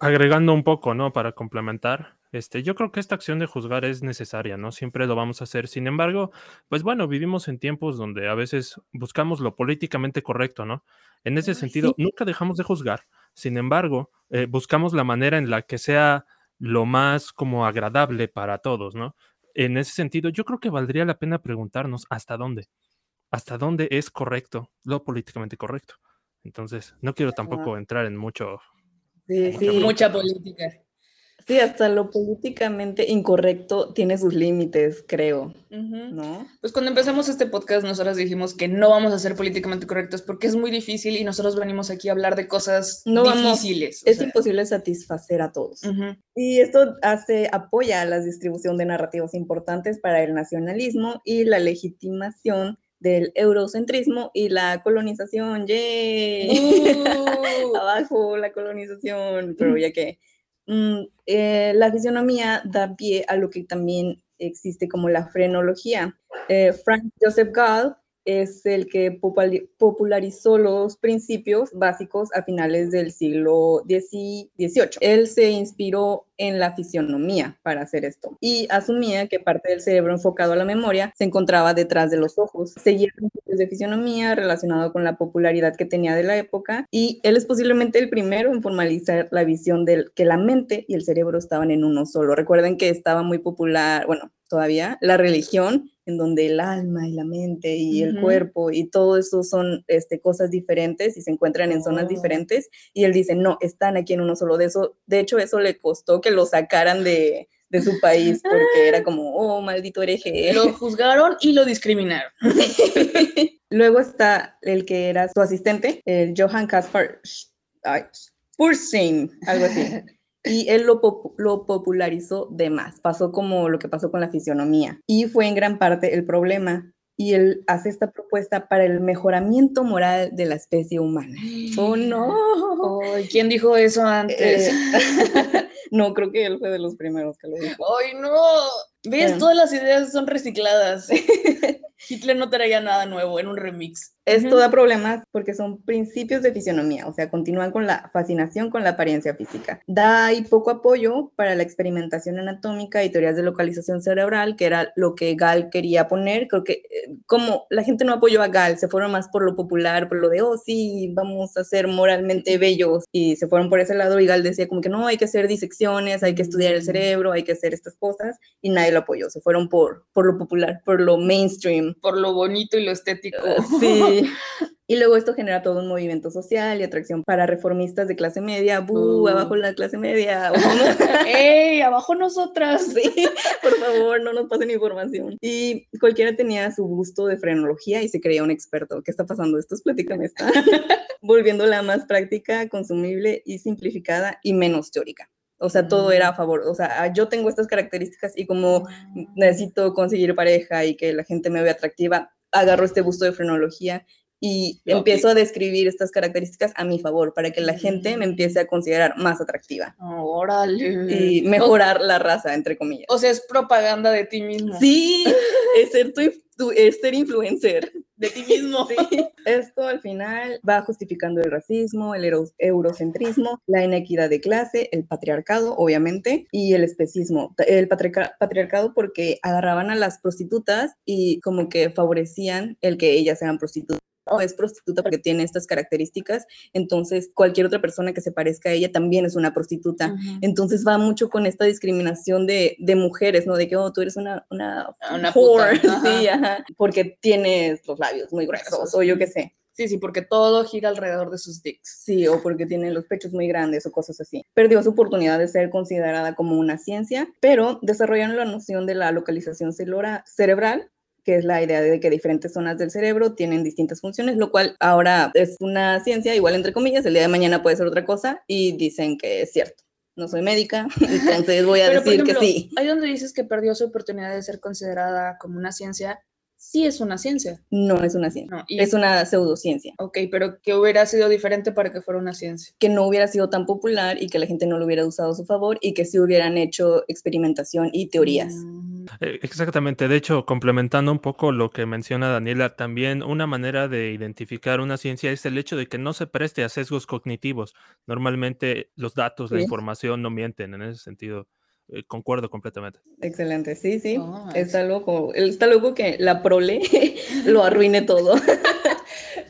Speaker 2: agregando un poco, ¿no? Para complementar, este, yo creo que esta acción de juzgar es necesaria, ¿no? Siempre lo vamos a hacer. Sin embargo, pues bueno, vivimos en tiempos donde a veces buscamos lo políticamente correcto, ¿no? En ese
Speaker 1: Ay,
Speaker 2: sentido,
Speaker 1: sí.
Speaker 2: nunca dejamos de juzgar. Sin embargo, eh, buscamos la manera en la que sea lo más como agradable para todos, ¿no? En ese sentido, yo creo que valdría la pena preguntarnos hasta dónde, hasta dónde es correcto lo políticamente correcto. Entonces, no quiero tampoco entrar en mucho.
Speaker 1: Sí,
Speaker 2: Mucha
Speaker 1: sí.
Speaker 3: Mucha política.
Speaker 1: Sí, hasta lo políticamente incorrecto tiene sus límites, creo,
Speaker 3: Ujú.
Speaker 1: ¿no?
Speaker 3: Pues cuando empezamos este podcast, nosotros dijimos que no vamos a ser políticamente correctos porque es muy difícil y nosotros venimos aquí a hablar de cosas
Speaker 1: No vamos-
Speaker 3: difíciles. o
Speaker 1: Es
Speaker 3: sea.
Speaker 1: imposible satisfacer a todos.
Speaker 3: Ujú.
Speaker 1: Y esto hace, apoya la distribución de narrativas importantes para el nacionalismo y la legitimación del eurocentrismo y la colonización. ¡Yay!
Speaker 3: Uh,
Speaker 1: Abajo la colonización, pero ya que mm, eh, la fisionomía da pie a lo que también existe como la frenología. Eh, Frank Joseph Gall es el que popularizó los principios básicos a finales del siglo XVIII. Él se inspiró en la fisionomía para hacer esto y asumía que parte del cerebro enfocado a la memoria se encontraba detrás de los ojos. Seguía principios de fisionomía relacionado con la popularidad que tenía de la época y él es posiblemente el primero en formalizar la visión de que la mente y el cerebro estaban en uno solo. Recuerden que estaba muy popular, bueno, todavía la religión en donde el alma y la mente y el
Speaker 3: Ujú.
Speaker 1: cuerpo y todo eso son este, cosas diferentes y se encuentran en zonas
Speaker 3: Oh.
Speaker 1: diferentes y él dice, no, están aquí en uno solo. De eso, de hecho, eso le costó que lo sacaran de, de su país porque era como, oh, maldito hereje.
Speaker 3: Lo juzgaron y lo discriminaron.
Speaker 1: Luego está el que era su asistente, el Johann ay, Spurzheim, algo así. Y él lo, pop- lo popularizó de más. Pasó como lo que pasó con la fisionomía. Y fue en gran parte el problema. Y él hace esta propuesta para el mejoramiento moral de la especie humana. ¡Oh, no!
Speaker 3: Ay, ¿Quién dijo eso antes?
Speaker 1: Eh, no, creo que él fue de los primeros que lo dijo.
Speaker 3: ¡Ay, no! ¿Ves? Todas las ideas son recicladas. Hitler no traía nada nuevo, en un remix.
Speaker 1: Esto da problemas porque son principios de fisionomía, o sea, continúan con la fascinación con la apariencia física. Da ahí poco apoyo para la experimentación anatómica y teorías de localización cerebral, que era lo que Gall quería poner. Creo que eh, como la gente no apoyó a Gall, se fueron más por lo popular, por lo de, oh, sí, vamos a ser moralmente bellos, y se fueron por ese lado, y Gall decía como que no, hay que hacer disecciones, hay que estudiar el cerebro, hay que hacer estas cosas, y nadie lo apoyó, se fueron por, por lo popular, por lo mainstream.
Speaker 3: Por lo bonito y lo estético.
Speaker 1: Sí. Y luego esto genera todo un movimiento social y atracción para reformistas de clase media. ¡Bú!
Speaker 3: Uh.
Speaker 1: Abajo la clase media.
Speaker 3: ¡Ey! Abajo nosotras.
Speaker 1: Sí, por favor, no nos pasen información. Y cualquiera tenía su gusto de frenología y se creía un experto. ¿Qué está pasando? Esto es plática está volviéndola más práctica, consumible y simplificada y menos teórica. O sea, todo era a favor. O sea, yo tengo estas características y como necesito conseguir pareja y que la gente me vea atractiva, agarro este gusto de frenología y empiezo a describir estas características a mi favor para que la gente me empiece a considerar más atractiva
Speaker 3: Órale.
Speaker 1: y mejorar la raza, entre comillas.
Speaker 3: O sea, es propaganda de ti mismo.
Speaker 1: Sí, es ser, tu, tu- es ser influencer.
Speaker 3: De ti mismo.
Speaker 1: Sí. Esto al final va justificando el racismo, el euro- eurocentrismo, la inequidad de clase, el patriarcado, obviamente, y el especismo. El patriarca- patriarcado porque agarraban a las prostitutas y como que favorecían el que ellas sean prostitutas. O es prostituta porque tiene estas características, entonces cualquier otra persona que se parezca a ella también es una prostituta.
Speaker 3: Ujú.
Speaker 1: Entonces va mucho con esta discriminación de, de mujeres, ¿no? De que, oh, tú eres una, una,
Speaker 3: Una
Speaker 1: whore,
Speaker 3: puta, ajá.
Speaker 1: sí, ajá, porque tienes los labios muy gruesos, o yo qué sé.
Speaker 3: Sí, sí, porque todo gira alrededor de sus dicks.
Speaker 1: Sí, o porque tiene los pechos muy grandes o cosas así. Perdió su oportunidad de ser considerada como una ciencia, pero desarrollaron la noción de la localización cerebral que es la idea de que diferentes zonas del cerebro tienen distintas funciones, lo cual ahora es una ciencia, igual entre comillas, el día de mañana puede ser otra cosa y dicen que es cierto. No soy médica, entonces voy a
Speaker 3: Pero, por
Speaker 1: decir
Speaker 3: ejemplo,
Speaker 1: que sí.
Speaker 3: Ahí donde dices que perdió su oportunidad de ser considerada como una ciencia, sí es una ciencia.
Speaker 1: No es una ciencia,
Speaker 3: No, y-
Speaker 1: es una pseudociencia.
Speaker 3: Ok, pero que hubiera sido diferente para que fuera una ciencia.
Speaker 1: que no hubiera sido tan popular y que la gente no lo hubiera usado a su favor y que sí hubieran hecho experimentación y teorías.
Speaker 3: Mm,
Speaker 2: Eh, Exactamente, de hecho, complementando un poco lo que menciona Daniela, también una manera de identificar una ciencia es el hecho de que no se preste a sesgos cognitivos. Normalmente los datos, la información no mienten en ese sentido. Eh, concuerdo completamente.
Speaker 1: Excelente, sí, sí.
Speaker 3: Oh,
Speaker 1: está loco. Está loco que la prole lo arruine todo.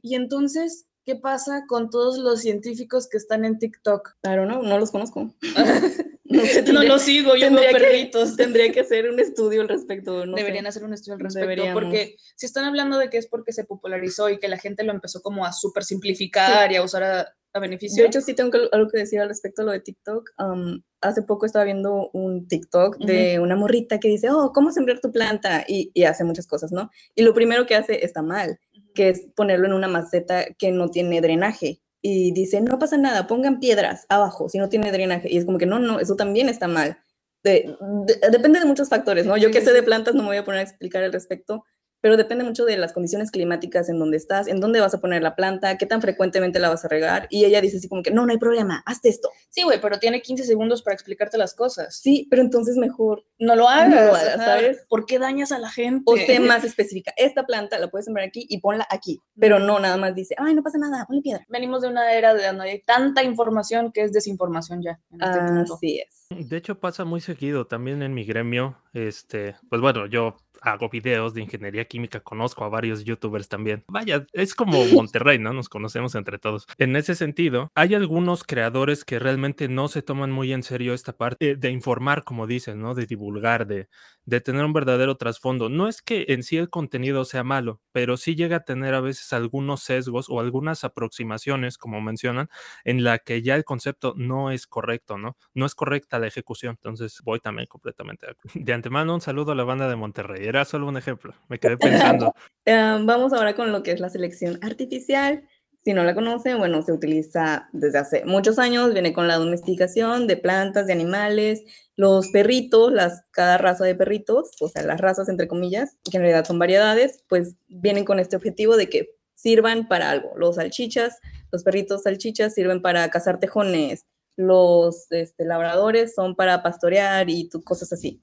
Speaker 3: Y entonces, ¿qué pasa con todos los científicos que están en TikTok?
Speaker 1: Claro, no, no los conozco. No, sé,
Speaker 3: No lo sigo, yo
Speaker 1: tendría
Speaker 3: veo
Speaker 1: que-
Speaker 3: perritos.
Speaker 1: Tendría que hacer un estudio al respecto. No sé.
Speaker 3: Deberían hacer un estudio al respecto,
Speaker 1: Deberíamos.
Speaker 3: porque si están hablando de que es porque se popularizó y que la gente lo empezó como a súper simplificar y a usar a, a beneficio.
Speaker 1: De hecho, sí tengo algo que decir al respecto a lo de TikTok. Am, hace poco estaba viendo un TikTok de una morrita que dice, oh, ¿cómo sembrar tu planta? Y, y hace muchas cosas, ¿no? Y lo primero que hace está mal, que es ponerlo en una maceta que no tiene drenaje. Y dice, no pasa nada, pongan piedras abajo si no tiene drenaje. Y es como que no, no, eso también está mal. De- de- depende de muchos factores, ¿no? Yo que sé de plantas no me voy a poner a explicar al respecto, pero depende mucho de las condiciones climáticas en donde estás, en dónde vas a poner la planta, qué tan frecuentemente la vas a regar. Y ella dice así como que, no, no hay problema, hazte esto.
Speaker 3: Sí, güey, pero tiene 15 segundos para explicarte las cosas.
Speaker 1: Sí, pero entonces mejor
Speaker 3: No lo hagas,
Speaker 1: lo hagas. ¿sabes?
Speaker 3: ¿Por qué dañas a la gente?
Speaker 1: o sé más específica. Esta planta la puedes sembrar aquí y ponla aquí, pero no nada más dice, ay, no pasa nada, ponle piedra.
Speaker 3: Venimos de una era de donde hay tanta información que es desinformación ya. En este punto.
Speaker 1: Así es.
Speaker 2: De hecho, pasa muy seguido también en mi gremio. Este, pues bueno, yo hago videos de ingeniería química, conozco a varios youtubers también. Vaya, es como Monterrey, ¿no? Nos conocemos entre todos. En ese sentido, hay algunos creadores que realmente no se toman muy en serio esta parte eh, de informar, como dicen, ¿no? De divulgar, de, de tener un verdadero trasfondo. No es que en sí el contenido sea malo, pero sí llega a tener a veces algunos sesgos o algunas aproximaciones, como mencionan, en la que ya el concepto no es correcto, ¿no? No es correcta la ejecución. Entonces voy también completamente de. De antemano, un saludo a la banda de Monterrey. Era solo un ejemplo. Me quedé pensando.
Speaker 1: Eh, vamos ahora con lo que es la selección artificial. Si no la conocen, bueno, se utiliza desde hace muchos años, viene con la domesticación de plantas, de animales, los perritos, las, cada raza de perritos, o sea, las razas entre comillas, que en realidad son variedades, pues vienen con este objetivo de que sirvan para algo. Los salchichas, los perritos salchichas sirven para cazar tejones, los este, labradores son para pastorear y cosas así.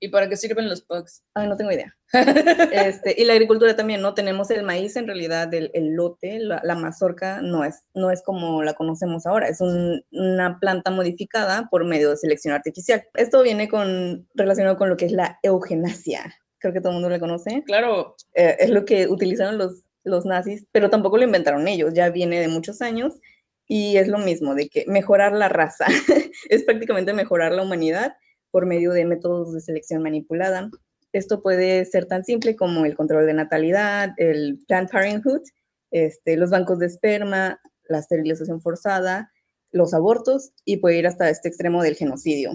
Speaker 3: ¿Y para qué sirven los pugs?
Speaker 1: Ay, no tengo idea. Este, y la agricultura también, ¿no? Tenemos el maíz, en realidad, el, el lote, la, la mazorca, no es, no es como la conocemos ahora, es un- una planta modificada por medio de selección artificial. Esto viene con, relacionado con lo que es la eugenasia. Creo que todo el mundo la conoce.
Speaker 3: Claro,
Speaker 1: Eh, es lo que utilizaron los, los nazis, pero tampoco lo inventaron ellos, ya viene de muchos años y es lo mismo, de que mejorar la raza, es prácticamente mejorar la humanidad por medio de métodos de selección manipulada. Esto puede ser tan simple como el control de natalidad, el Planned Parenthood, este, los bancos de esperma, la esterilización forzada, los abortos y puede ir hasta este extremo del genocidio.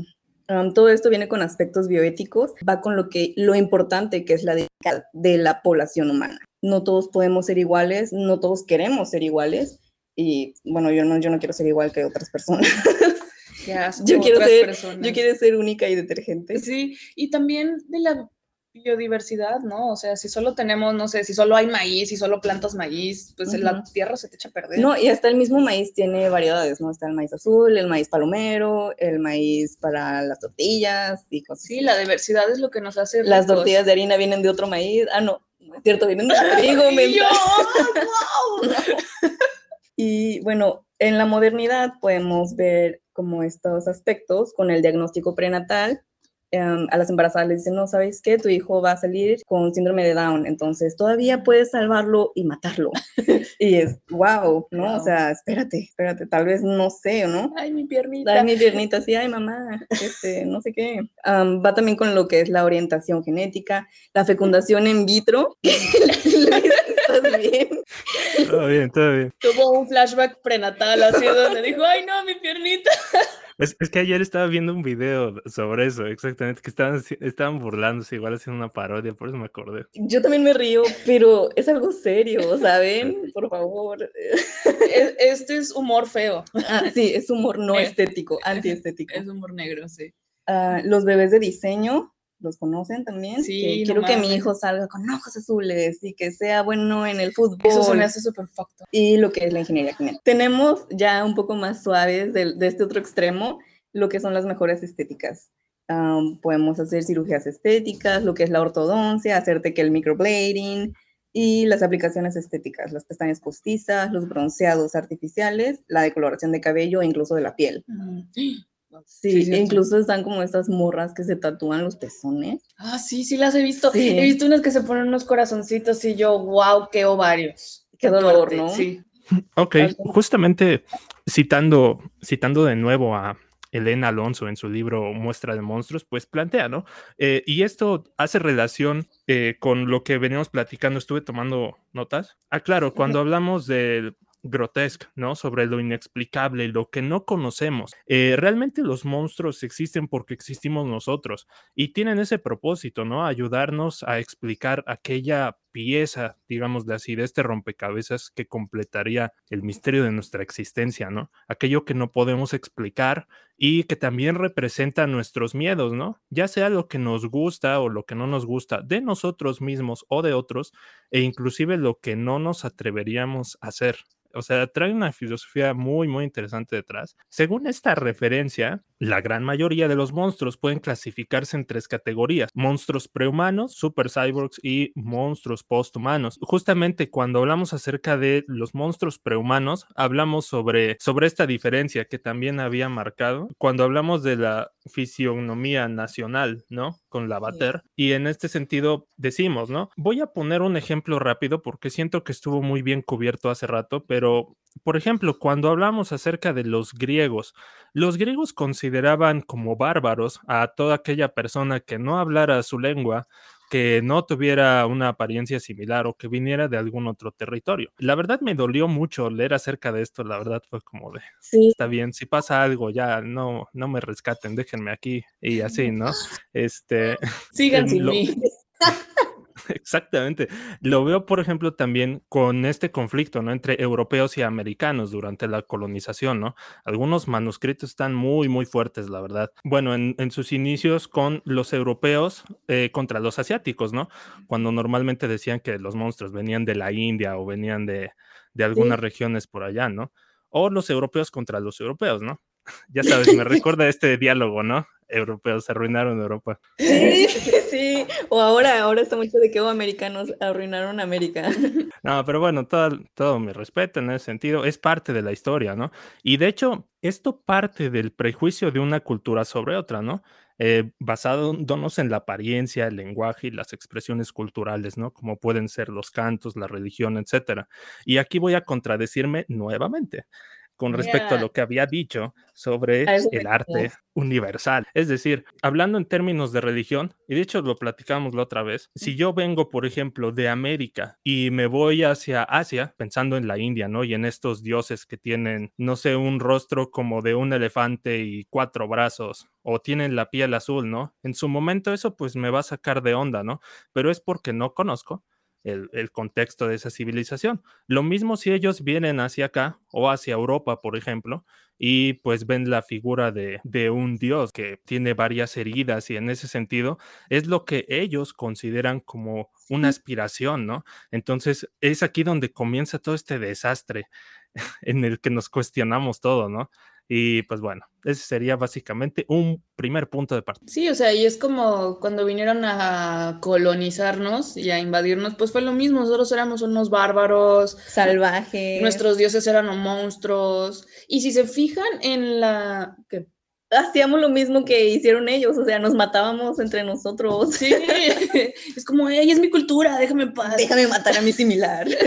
Speaker 1: todo esto viene con aspectos bioéticos, va con lo que lo importante que es la dignidad de la población humana. No todos podemos ser iguales, no todos queremos ser iguales y bueno, yo no, yo no quiero ser igual que otras personas. yo, quiero ser, yo quiero ser única y detergente.
Speaker 3: Sí, y también de la biodiversidad, ¿no? O sea, si solo tenemos, no sé, si solo hay maíz, si solo plantas maíz, pues en la tierra se te echa a perder.
Speaker 1: No, y hasta el mismo maíz tiene variedades, ¿no? Está el maíz azul, el maíz palomero, el maíz para las tortillas y cosas.
Speaker 3: Sí, la diversidad es lo que nos hace.
Speaker 1: Las tortillas de harina vienen de otro maíz. Ah, no, no es cierto, vienen de trigo.
Speaker 3: y yo, wow.
Speaker 1: y bueno, en la modernidad podemos ver como estos aspectos con el diagnóstico prenatal Em, a las embarazadas les dicen, no, ¿sabes qué? Tu hijo va a salir con síndrome de Down, entonces todavía puedes salvarlo y matarlo. y es, wow, ¿no? O sea, espérate, espérate, tal vez no sé, ¿no?
Speaker 3: Ay, mi piernita.
Speaker 1: Ay, mi piernita, sí, ay, mamá, este, no sé qué. va también con lo que es la orientación genética, la fecundación in vitro.
Speaker 2: ¿Estás bien? Todo bien, todo bien.
Speaker 3: Tuvo un flashback prenatal así donde dijo, ay, no, mi piernita.
Speaker 2: Es, que ayer estaba viendo un video sobre eso, exactamente, que estaban, estaban burlándose, igual haciendo una parodia, por eso me acordé.
Speaker 1: Yo también me río, pero es algo serio, ¿saben? Por favor.
Speaker 3: este es humor feo.
Speaker 1: Ah, sí, es humor no estético, antiestético.
Speaker 3: Es humor negro, sí.
Speaker 1: Ah, los bebés de diseño los conocen también. Sí, quiero que mi hijo salga con ojos azules y que sea bueno en el fútbol.
Speaker 3: Eso se me hace súper facto.
Speaker 1: Y lo que es la ingeniería genética. Tenemos ya un poco más suaves de, este otro extremo, lo que son las mejores estéticas. podemos hacer cirugías estéticas, lo que es la ortodoncia, hacerte que el microblading y las aplicaciones estéticas, las pestañas postizas, los bronceados artificiales, la decoloración de cabello e incluso de la piel. Sí, incluso están como estas morras que se tatúan los pezones.
Speaker 3: Ah, sí, sí las he visto. He visto unas que se ponen unos corazoncitos y yo, wow, qué ovarios.
Speaker 1: Qué, dolor, ¿no?
Speaker 3: Sí.
Speaker 2: Ok, justamente citando, citando de nuevo a Elena Alonso en su libro Muestra de Monstruos, pues plantea, ¿no? Eh, y esto hace relación eh, con lo que veníamos platicando, estuve tomando notas. Ah, claro, cuando hablamos del grotesco, ¿no? Sobre lo inexplicable, lo que no conocemos. Eh, realmente los monstruos existen porque existimos nosotros y tienen ese propósito, ¿no? Ayudarnos a explicar aquella pieza, digamos de así, de este rompecabezas que completaría el misterio de nuestra existencia, ¿no? Aquello que no podemos explicar y que también representa nuestros miedos, ¿no? Ya sea lo que nos gusta o lo que no nos gusta de nosotros mismos o de otros, e inclusive lo que no nos atreveríamos a hacer, o sea, trae una filosofía muy, muy interesante detrás. Según esta referencia, la gran mayoría de los monstruos pueden clasificarse en tres categorías: monstruos prehumanos, super cyborgs y monstruos posthumanos. Justamente cuando hablamos acerca de los monstruos prehumanos, hablamos sobre, sobre esta diferencia que también había marcado cuando hablamos de la fisionomía nacional, ¿no? Con la Bater. Y en este sentido decimos, ¿no? Voy a poner un ejemplo rápido porque siento que estuvo muy bien cubierto hace rato, pero por ejemplo, cuando hablamos acerca de los griegos, los griegos consideraban como bárbaros a toda aquella persona que no hablara su lengua, que no tuviera una apariencia similar o que viniera de algún otro territorio. La verdad me dolió mucho leer acerca de esto, la verdad fue como de, sí. está bien, si pasa algo ya no no me rescaten, déjenme aquí y así, ¿no? Este
Speaker 3: sigan sin mí.
Speaker 2: Exactamente. Lo veo, por ejemplo, también con este conflicto, ¿no? Entre europeos y americanos durante la colonización, ¿no? Algunos manuscritos están muy, muy fuertes, la verdad. Bueno, en, sus inicios con los europeos eh, contra los asiáticos, ¿no? Cuando normalmente decían que los monstruos venían de la India o venían de, de algunas regiones por allá, ¿no? O los europeos contra los europeos, ¿no? ya sabes, me recuerda este diálogo, ¿no? Europeos arruinaron Europa.
Speaker 1: Sí, sí, o ahora, ahora está mucho de que oh, americanos arruinaron América.
Speaker 2: No, pero bueno, todo, todo mi respeto en ese sentido, es parte de la historia, ¿no? Y de hecho, esto parte del prejuicio de una cultura sobre otra, ¿no? Eh, basándonos en la apariencia, el lenguaje y las expresiones culturales, ¿no? Como pueden ser los cantos, la religión, etcétera. Y aquí voy a contradecirme nuevamente. Con respecto a lo que había dicho sobre el arte universal. Es decir, hablando en términos de religión, y de hecho lo platicamos la otra vez, si yo vengo, por ejemplo, de América y me voy hacia Asia, pensando en la India, ¿no? Y en estos dioses que tienen, no sé, un rostro como de un elefante y cuatro brazos, o tienen la piel azul, ¿no? En su momento eso pues me va a sacar de onda, ¿no? Pero es porque no conozco el, contexto de esa civilización. Lo mismo si ellos vienen hacia acá o hacia Europa, por ejemplo, y pues ven la figura de, de, un dios que tiene varias heridas y en ese sentido es lo que ellos consideran como una aspiración, ¿no? Entonces es aquí donde comienza todo este desastre en el que nos cuestionamos todo, ¿no? Y pues bueno, ese sería básicamente un primer punto de partida.
Speaker 3: Sí, o sea, y es como cuando vinieron a colonizarnos y a invadirnos, pues fue lo mismo, nosotros éramos unos bárbaros,
Speaker 1: salvajes,
Speaker 3: nuestros dioses eran monstruos, y si se fijan en la...
Speaker 1: ¿Qué? hacíamos lo mismo que hicieron ellos, o sea, nos matábamos entre nosotros.
Speaker 3: Sí, es como, ella es mi cultura, déjame en paz.
Speaker 1: Déjame matar a mi similar.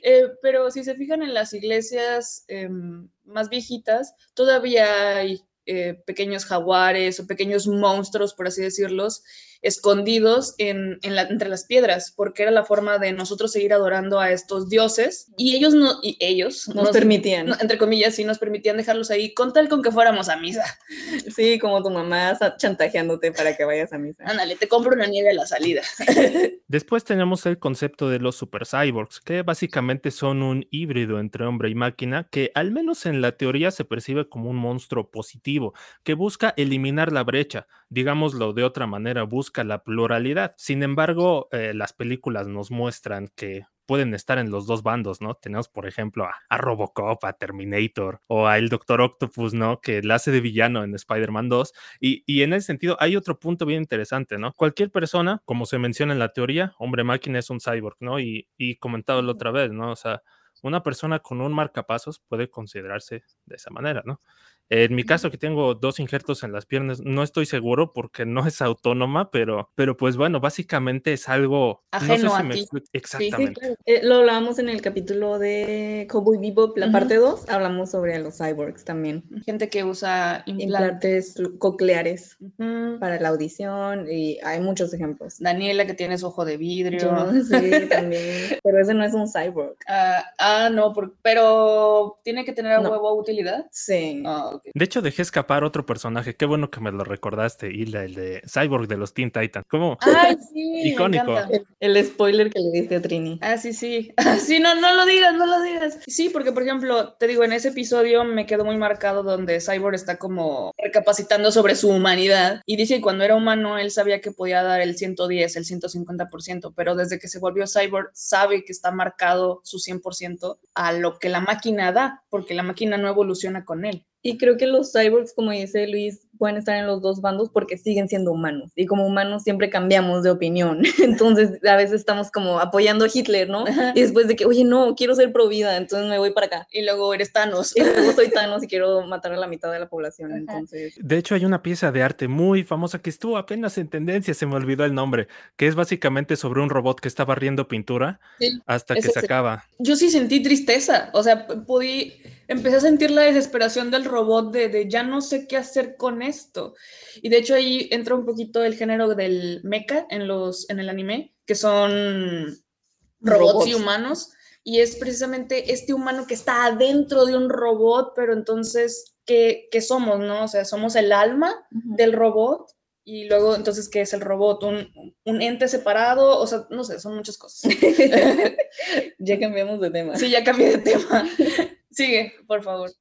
Speaker 3: Eh, pero si se fijan en las iglesias em, más viejitas, todavía hay eh, pequeños jaguares o pequeños monstruos, por así decirlos, escondidos en, la, entre las piedras, porque era la forma de nosotros seguir adorando a estos dioses y ellos no, y ellos
Speaker 1: nos, permitían,
Speaker 3: entre comillas, sí nos permitían dejarlos ahí con tal con que fuéramos a misa.
Speaker 1: Sí, como tu mamá chantajeándote para que vayas a misa.
Speaker 3: Ándale, te compro una nieve a la salida.
Speaker 2: Después tenemos el concepto de los super cyborgs, que básicamente son un híbrido entre hombre y máquina, que al menos en la teoría se percibe como un monstruo positivo, que busca eliminar la brecha, digámoslo de otra manera, busca la pluralidad. Sin embargo, eh, las películas nos muestran que pueden estar en los dos bandos, ¿no? Tenemos, por ejemplo, a, Robocop, a Terminator o a el Doctor Octopus, ¿no? Que la hace de villano en Spider-Man 2. Y, y, en ese sentido hay otro punto bien interesante, ¿no? Cualquier persona, como se menciona en la teoría, hombre-máquina es un cyborg, ¿no? Y, y comentado la otra vez, ¿no? O sea, una persona con un marcapasos puede considerarse de esa manera, ¿no? En mi caso, que tengo dos injertos en las piernas, no estoy seguro porque no es autónoma, pero, pero pues bueno, básicamente es algo
Speaker 3: ajeno
Speaker 2: a
Speaker 3: ti.
Speaker 2: Exactamente.
Speaker 1: Eh, lo hablábamos en el capítulo de Cowboy Bebop, la parte 2, hablamos sobre los cyborgs también.
Speaker 3: Gente que usa
Speaker 1: implantes, cocleares para la audición y hay muchos ejemplos.
Speaker 3: Daniela que tiene su ojo de vidrio.
Speaker 1: sí, también. Pero ese no es un cyborg.
Speaker 3: ah, ah no, pero tiene que tener a huevo utilidad.
Speaker 1: Sí.
Speaker 2: De hecho, dejé escapar otro personaje. Qué bueno que me lo recordaste, Hilda, el de Cyborg de los Teen Titans. Como icónico.
Speaker 1: El, spoiler que le diste a Trini.
Speaker 3: Ah, sí, sí. sí, no, no lo digas, no lo digas. Sí, porque, por ejemplo, te digo, en ese episodio me quedó muy marcado donde Cyborg está como recapacitando sobre su humanidad y dice que cuando era humano él sabía que podía dar el 110, el 150%, pero desde que se volvió Cyborg sabe que está marcado su 100% a lo que la máquina da, porque la máquina no evoluciona con él.
Speaker 1: Y creo que los cyborgs, como dice Luis, pueden estar en los dos bandos porque siguen siendo humanos. Y como humanos siempre cambiamos de opinión. Entonces a veces estamos como apoyando a Hitler, ¿no? Y después de que, oye, no, quiero ser pro vida, entonces me voy para acá.
Speaker 3: Y luego eres Thanos.
Speaker 1: Y luego soy Thanos y quiero matar a la mitad de la población. Entonces.
Speaker 2: De hecho, hay una pieza de arte muy famosa que estuvo apenas en tendencia, se me olvidó el nombre, que es básicamente sobre un robot que está barriendo pintura hasta que se acaba.
Speaker 3: Yo sí sentí tristeza. O sea, pude empecé a sentir la desesperación del robot de, ya no sé qué hacer con esto. Y de hecho ahí entra un poquito el género del mecha en, los, en el anime, que son robots, y humanos. Y es precisamente este humano que está adentro de un robot, pero entonces, ¿qué, somos? no? O sea, somos el alma del robot y luego, entonces, ¿qué es el robot? ¿Un, ¿Un, ente separado? O sea, no sé, son muchas cosas.
Speaker 1: ya cambiamos de tema.
Speaker 3: Sí, ya cambié de tema. Sigue, por favor.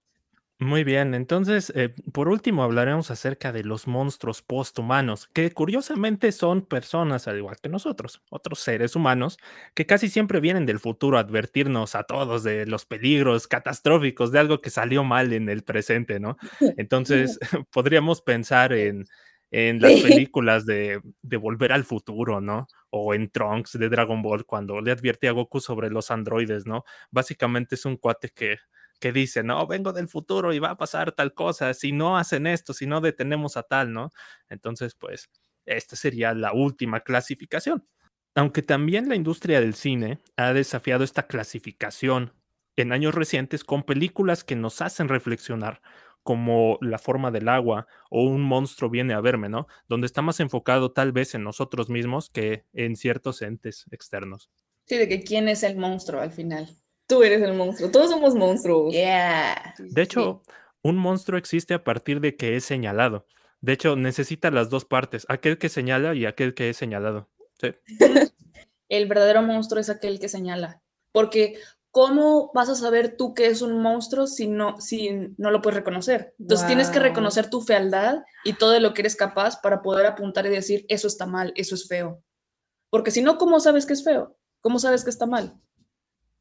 Speaker 2: Muy bien, entonces, eh, por último hablaremos acerca de los monstruos posthumanos, que curiosamente son personas al igual que nosotros, otros seres humanos, que casi siempre vienen del futuro a advertirnos a todos de los peligros catastróficos de algo que salió mal en el presente, ¿no? Entonces, podríamos pensar en, en las películas de, de, Volver al Futuro, ¿no? O en Trunks de Dragon Ball, cuando le advierte a Goku sobre los androides, ¿no? Básicamente es un cuate que que dice, no, vengo del futuro y va a pasar tal cosa, si no hacen esto, si no detenemos a tal, ¿no? Entonces, pues, esta sería la última clasificación. Aunque también la industria del cine ha desafiado esta clasificación en años recientes con películas que nos hacen reflexionar como La forma del agua o Un monstruo viene a verme, ¿no? Donde está más enfocado tal vez en nosotros mismos que en ciertos entes externos.
Speaker 3: Sí, de que quién es el monstruo al final.
Speaker 1: Tú eres el monstruo, todos somos monstruos.
Speaker 3: Yeah.
Speaker 2: De hecho, un monstruo existe a partir de que es señalado. De hecho, necesita las dos partes, aquel que señala y aquel que es señalado. Sí.
Speaker 3: el verdadero monstruo es aquel que señala. Porque ¿cómo vas a saber tú que es un monstruo si no, si no lo puedes reconocer? Entonces tienes que reconocer tu fealdad y todo de lo que eres capaz para poder apuntar y decir, eso está mal, eso es feo. Porque si no, ¿cómo sabes que es feo? ¿Cómo sabes que está mal?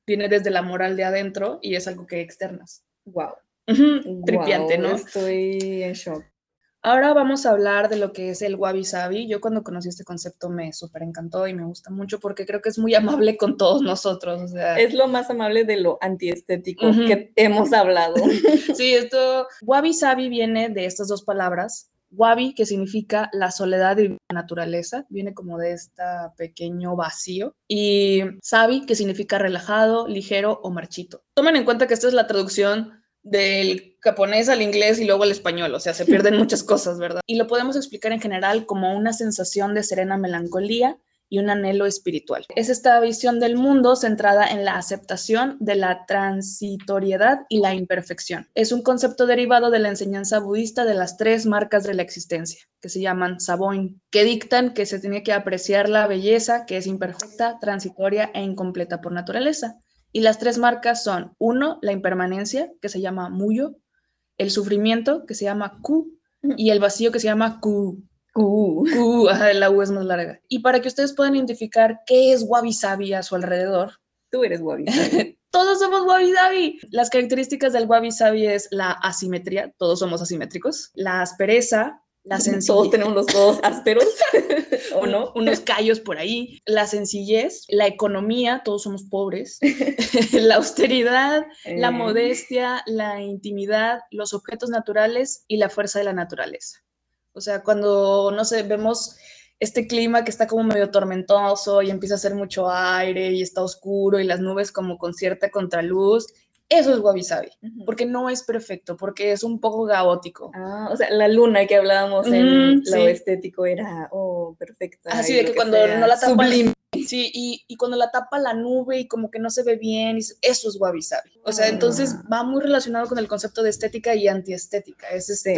Speaker 3: Viene desde la moral de adentro y es algo que externas.
Speaker 1: Wow.
Speaker 3: Ujú, Tripiante,
Speaker 1: Wow,
Speaker 3: ¿no?
Speaker 1: Estoy en shock.
Speaker 3: Ahora vamos a hablar de lo que es el wabi sabi. Yo cuando conocí este concepto me súper encantó y me gusta mucho porque creo que es muy amable con todos nosotros. O sea,
Speaker 1: Es lo más amable de lo antiestético
Speaker 3: Ujú.
Speaker 1: que hemos hablado.
Speaker 3: sí, esto, wabi sabi viene de estas dos palabras. Wabi, que significa la soledad y la naturaleza, viene como de este pequeño vacío. Y sabi, que significa relajado, ligero o marchito. Tomen en cuenta que esta es la traducción del japonés al inglés y luego al español, o sea, se pierden muchas cosas, ¿verdad? Y lo podemos explicar en general como una sensación de serena melancolía y un anhelo espiritual. Es esta visión del mundo centrada en la aceptación de la transitoriedad y la imperfección. Es un concepto derivado de la enseñanza budista de las tres marcas de la existencia, que se llaman Saboin, que dictan que se tiene que apreciar la belleza, que es imperfecta, transitoria e incompleta por naturaleza. Y las tres marcas son, uno, la impermanencia, que se llama Muyo, el sufrimiento, que se llama Ku, y el vacío, que se llama Ku.
Speaker 1: Uh,
Speaker 3: Ku, ajá, la U es más larga. Y para que ustedes puedan identificar qué es Wabi Sabi a su alrededor,
Speaker 1: tú eres Wabi.
Speaker 3: todos somos Wabi Sabi. Las características del Wabi Sabi es la asimetría, todos somos asimétricos, la aspereza, la sencillez.
Speaker 1: Todos tenemos los dos ásperos, ¿o no?
Speaker 3: Unos callos por ahí, la sencillez, la economía, todos somos pobres, la austeridad, la
Speaker 1: Eh,
Speaker 3: modestia, la intimidad, los objetos naturales y la fuerza de la naturaleza. O sea, cuando, no sé, vemos este clima que está como medio tormentoso y empieza a hacer mucho aire y está oscuro y las nubes como con cierta contraluz, eso es Wabi Sabi, porque no es perfecto, porque es un poco caótico.
Speaker 1: Ah, o sea, la luna que hablábamos en
Speaker 3: Mm,
Speaker 1: lo
Speaker 3: sí.
Speaker 1: estético era, oh, perfecta.
Speaker 3: Así de que cuando
Speaker 1: sea,
Speaker 3: no la
Speaker 1: sublime.
Speaker 3: Sí, y, y cuando la tapa la nube y como que no se ve bien, eso es wabi sabi. O sea,
Speaker 1: Ah.
Speaker 3: entonces va muy relacionado con el concepto de estética y antiestética. Es
Speaker 1: Sí.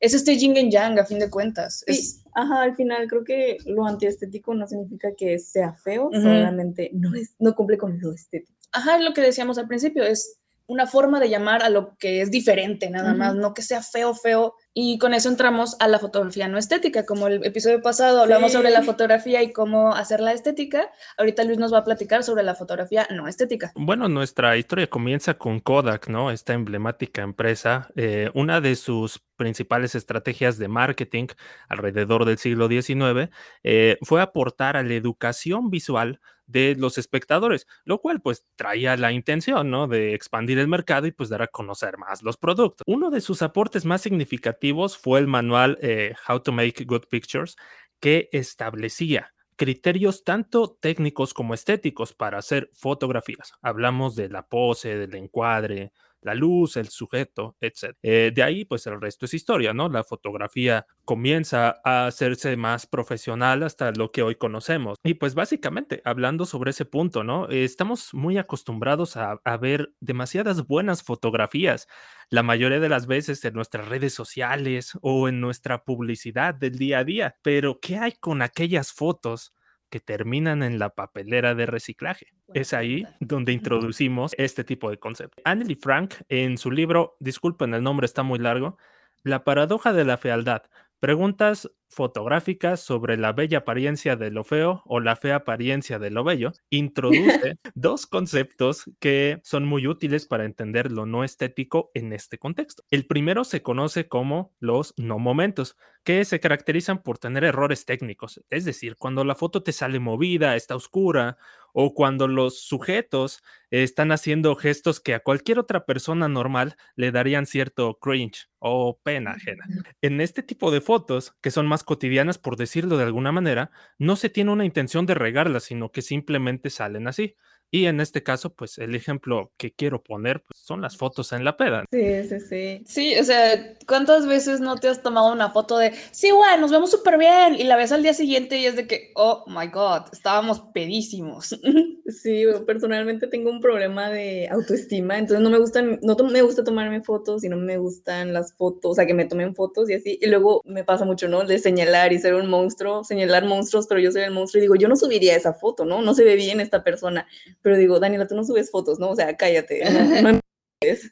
Speaker 3: Es este yin and yang, a fin de cuentas.
Speaker 1: Sí,
Speaker 3: Es,
Speaker 1: ajá, al final creo que lo antiestético no significa que sea feo,
Speaker 3: Ujú.
Speaker 1: solamente no, es, no cumple con lo estético.
Speaker 3: ajá, es lo que decíamos al principio, es una forma de llamar a lo que es diferente, nada más, no que sea feo, feo. Y con eso entramos a la fotografía no estética, como el episodio pasado hablamos sobre la fotografía y cómo hacerla estética. Ahorita Luis nos va a platicar sobre la fotografía no estética.
Speaker 2: Bueno, nuestra historia comienza con Kodak, ¿no? Esta emblemática empresa. eh, una de sus principales estrategias de marketing alrededor del siglo XIX eh, fue aportar a la educación visual de los espectadores, lo cual pues traía la intención, ¿no? De expandir el mercado y pues dar a conocer más los productos. Uno de sus aportes más significativos fue el manual eh, How to Make Good Pictures, que establecía criterios tanto técnicos como estéticos para hacer fotografías. Hablamos de la pose, del encuadre, la luz, el sujeto, etc. Eh, de ahí, pues el resto es historia, ¿no? La fotografía comienza a hacerse más profesional hasta lo que hoy conocemos. Y pues básicamente, hablando sobre ese punto, ¿no? Estamos muy acostumbrados a ver demasiadas buenas fotografías, la mayoría de las veces en nuestras redes sociales o en nuestra publicidad del día a día. Pero, ¿qué hay con aquellas fotos? Que terminan en la papelera de reciclaje. Es ahí donde introducimos este tipo de concepto. Annelie Frank, en su libro, disculpen el nombre, está muy largo, La paradoja de la fealdad, preguntas fotográficas sobre la bella apariencia de lo feo o la fea apariencia de lo bello, introduce dos conceptos que son muy útiles para entender lo no estético en este contexto. El primero se conoce como los no momentos, que se caracterizan por tener errores técnicos, es decir, cuando la foto te sale movida, está oscura, o cuando los sujetos están haciendo gestos que a cualquier otra persona normal le darían cierto cringe o pena ajena. En este tipo de fotos, que son más cotidianas por decirlo de alguna manera, no se tiene una intención de regarlas, sino que simplemente salen así. Y en este caso, pues el ejemplo que quiero poner pues, son las fotos en la peda.
Speaker 1: Sí, sí, sí.
Speaker 3: Sí, o sea, ¿cuántas veces no te has tomado una foto de, sí, güey, nos vemos súper bien? Y la ves al día siguiente y es de que, oh my god, estábamos pedísimos.
Speaker 1: Sí, personalmente tengo un problema de autoestima, entonces no me gustan, no me gusta tomarme fotos y no me gustan las fotos, o sea, que me tomen fotos y así. Y luego me pasa mucho, ¿no? De señalar y ser un monstruo, señalar monstruos, pero yo soy el monstruo y digo, yo no subiría esa foto, ¿no? No se ve bien esta persona. Pero digo, Daniela, tú no subes fotos, ¿no? O sea, cállate. No,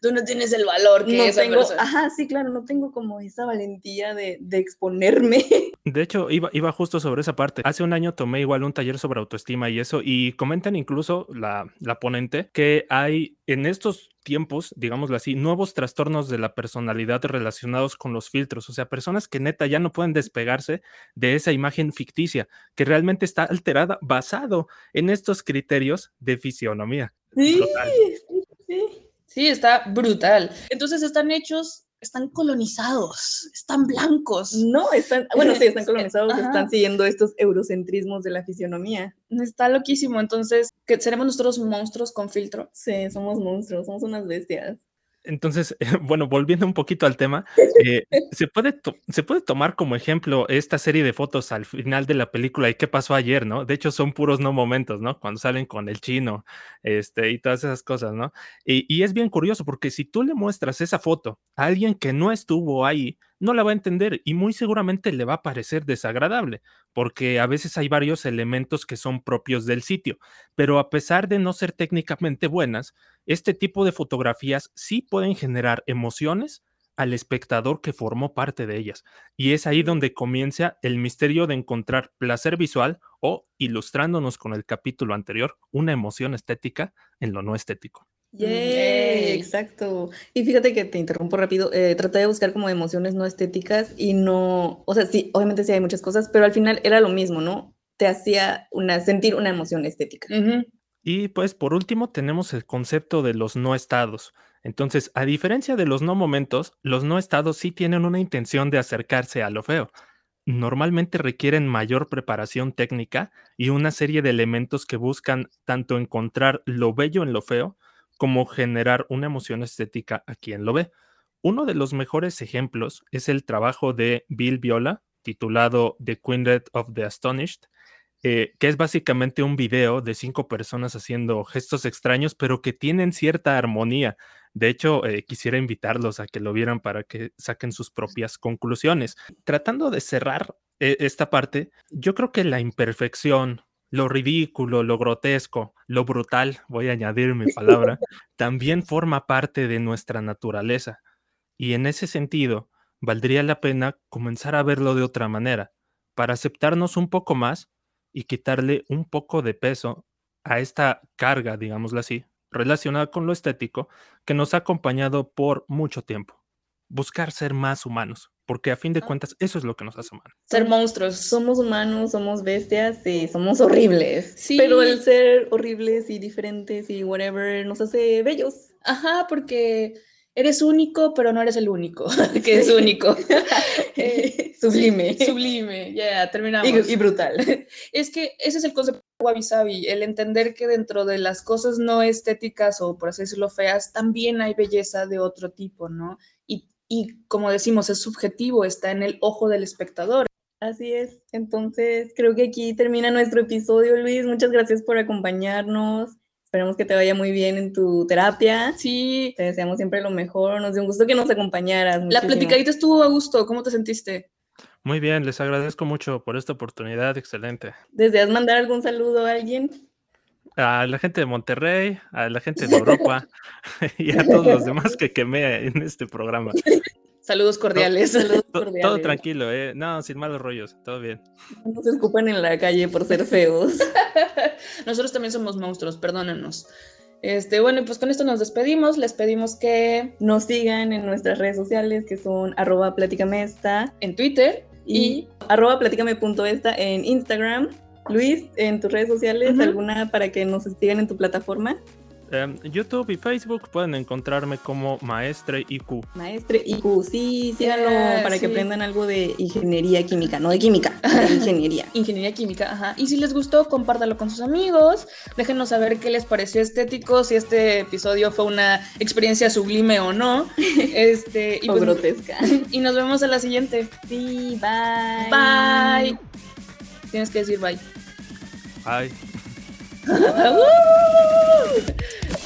Speaker 3: Tú no tienes el valor que
Speaker 1: no
Speaker 3: esa
Speaker 1: tengo,
Speaker 3: persona.
Speaker 1: ajá, sí, claro, no tengo como esa valentía de, de exponerme.
Speaker 2: De hecho, iba, iba justo sobre esa parte. Hace un año tomé igual un taller sobre autoestima y eso, y comentan incluso la, la ponente que hay en estos tiempos, digámoslo así, nuevos trastornos de la personalidad relacionados con los filtros, o sea, personas que neta ya no pueden despegarse de esa imagen ficticia, que realmente está alterada basado en estos criterios de fisionomía.
Speaker 1: Sí. Sí,
Speaker 3: está brutal. Entonces están hechos, están colonizados, están blancos.
Speaker 1: No, están, bueno, sí, están colonizados,
Speaker 3: Ajá.
Speaker 1: están siguiendo estos eurocentrismos de la fisionomía.
Speaker 3: Está loquísimo. Entonces, ¿qué, ¿seremos nosotros monstruos con filtro?
Speaker 1: Sí, somos monstruos, somos unas bestias.
Speaker 2: Entonces, bueno, volviendo un poquito al tema, eh, ¿se, puede se puede tomar como ejemplo esta serie de fotos al final de la película y qué pasó ayer, ¿no? De hecho, son puros no momentos, ¿no? Cuando salen con el chino, este, y todas esas cosas, ¿no? Y, y es bien curioso porque si tú le muestras esa foto a alguien que no estuvo ahí, no la va a entender y muy seguramente le va a parecer desagradable, porque a veces hay varios elementos que son propios del sitio, pero a pesar de no ser técnicamente buenas, este tipo de fotografías sí pueden generar emociones al espectador que formó parte de ellas. Y es ahí donde comienza el misterio de encontrar placer visual o, ilustrándonos con el capítulo anterior, una emoción estética en lo no estético.
Speaker 1: Yay,
Speaker 3: Yay.
Speaker 1: exacto. Y fíjate que te interrumpo rápido, eh, traté de buscar como emociones no estéticas y no, o sea, sí, obviamente sí hay muchas cosas, pero al final era lo mismo, ¿no? Te hacía una, sentir una emoción estética.
Speaker 2: Y pues por último tenemos el concepto de los no estados. Entonces, a diferencia de los no momentos, los no estados sí tienen una intención de acercarse a lo feo. Normalmente requieren mayor preparación técnica y una serie de elementos que buscan tanto encontrar lo bello en lo feo como generar una emoción estética a quien lo ve. Uno de los mejores ejemplos es el trabajo de Bill Viola, titulado The Quintet of the Astonished, eh, que es básicamente un video de cinco personas haciendo gestos extraños, pero que tienen cierta armonía. De hecho, eh, quisiera invitarlos a que lo vieran para que saquen sus propias conclusiones. Tratando de cerrar eh, esta parte, yo creo que la imperfección, lo ridículo, lo grotesco, lo brutal, voy a añadir mi palabra, también forma parte de nuestra naturaleza. Y en ese sentido, valdría la pena comenzar a verlo de otra manera, para aceptarnos un poco más y quitarle un poco de peso a esta carga, digámoslo así, relacionada con lo estético que nos ha acompañado por mucho tiempo. Buscar ser más humanos, porque a fin de cuentas eso es lo que nos hace humanos.
Speaker 3: Ser monstruos.
Speaker 1: Somos humanos, somos bestias y somos horribles.
Speaker 3: Sí.
Speaker 1: Pero el ser horribles y diferentes y whatever nos hace bellos.
Speaker 3: Ajá, porque eres único, pero no eres el único, que es único. Eh,
Speaker 1: Sublime.
Speaker 3: Sublime, ya, terminamos.
Speaker 1: Y, y brutal.
Speaker 3: Es que ese es el concepto de Wabi Sabi, el entender que dentro de las cosas no estéticas o por así decirlo feas, también hay belleza de otro tipo, ¿no? Y, como decimos, es subjetivo, está en el ojo del espectador.
Speaker 1: Así es. Entonces, creo que aquí termina nuestro episodio, Luis. Muchas gracias por acompañarnos. Esperamos que te vaya muy bien en tu terapia.
Speaker 3: Sí,
Speaker 1: Te deseamos siempre lo mejor. Nos dio un gusto que nos acompañaras.
Speaker 3: la platicadita estuvo a gusto, ¿cómo te sentiste?
Speaker 2: Muy bien, les agradezco mucho por esta oportunidad, excelente.
Speaker 1: ¿Deseas mandar algún saludo a alguien?
Speaker 2: A la gente de Monterrey, a la gente de Europa y a todos los demás que quemé en este programa.
Speaker 3: Saludos cordiales.
Speaker 1: Saludos
Speaker 2: To- Todo
Speaker 1: cordiales.
Speaker 2: tranquilo, ¿eh? No, sin malos rollos, todo bien.
Speaker 1: No se escupan en la calle por ser feos.
Speaker 3: Nosotros también somos monstruos, perdónenos. Este, bueno, pues con esto nos despedimos. Les pedimos que
Speaker 1: Nos sigan en nuestras redes sociales que son arroba platicamesta
Speaker 3: en Twitter
Speaker 1: y
Speaker 3: y
Speaker 1: arroba platicame.esta en Instagram. Luis, en tus redes sociales. ¿alguna para que nos sigan en tu plataforma?
Speaker 2: Em, YouTube y Facebook pueden encontrarme como Maestre IQ.
Speaker 1: Maestre IQ, sí, síganlo
Speaker 3: Yeah,
Speaker 1: para que aprendan algo de ingeniería química, no de química, de ingeniería.
Speaker 3: Ingeniería química, ajá. Y si les gustó, compártalo con sus amigos. Déjenos saber qué les pareció estético, si este episodio fue una experiencia sublime o no. Este, y,
Speaker 1: o
Speaker 3: pues-
Speaker 1: grotesca.
Speaker 3: y nos vemos a la siguiente.
Speaker 1: Sí, bye.
Speaker 3: Bye tienes que decir bye. Bye.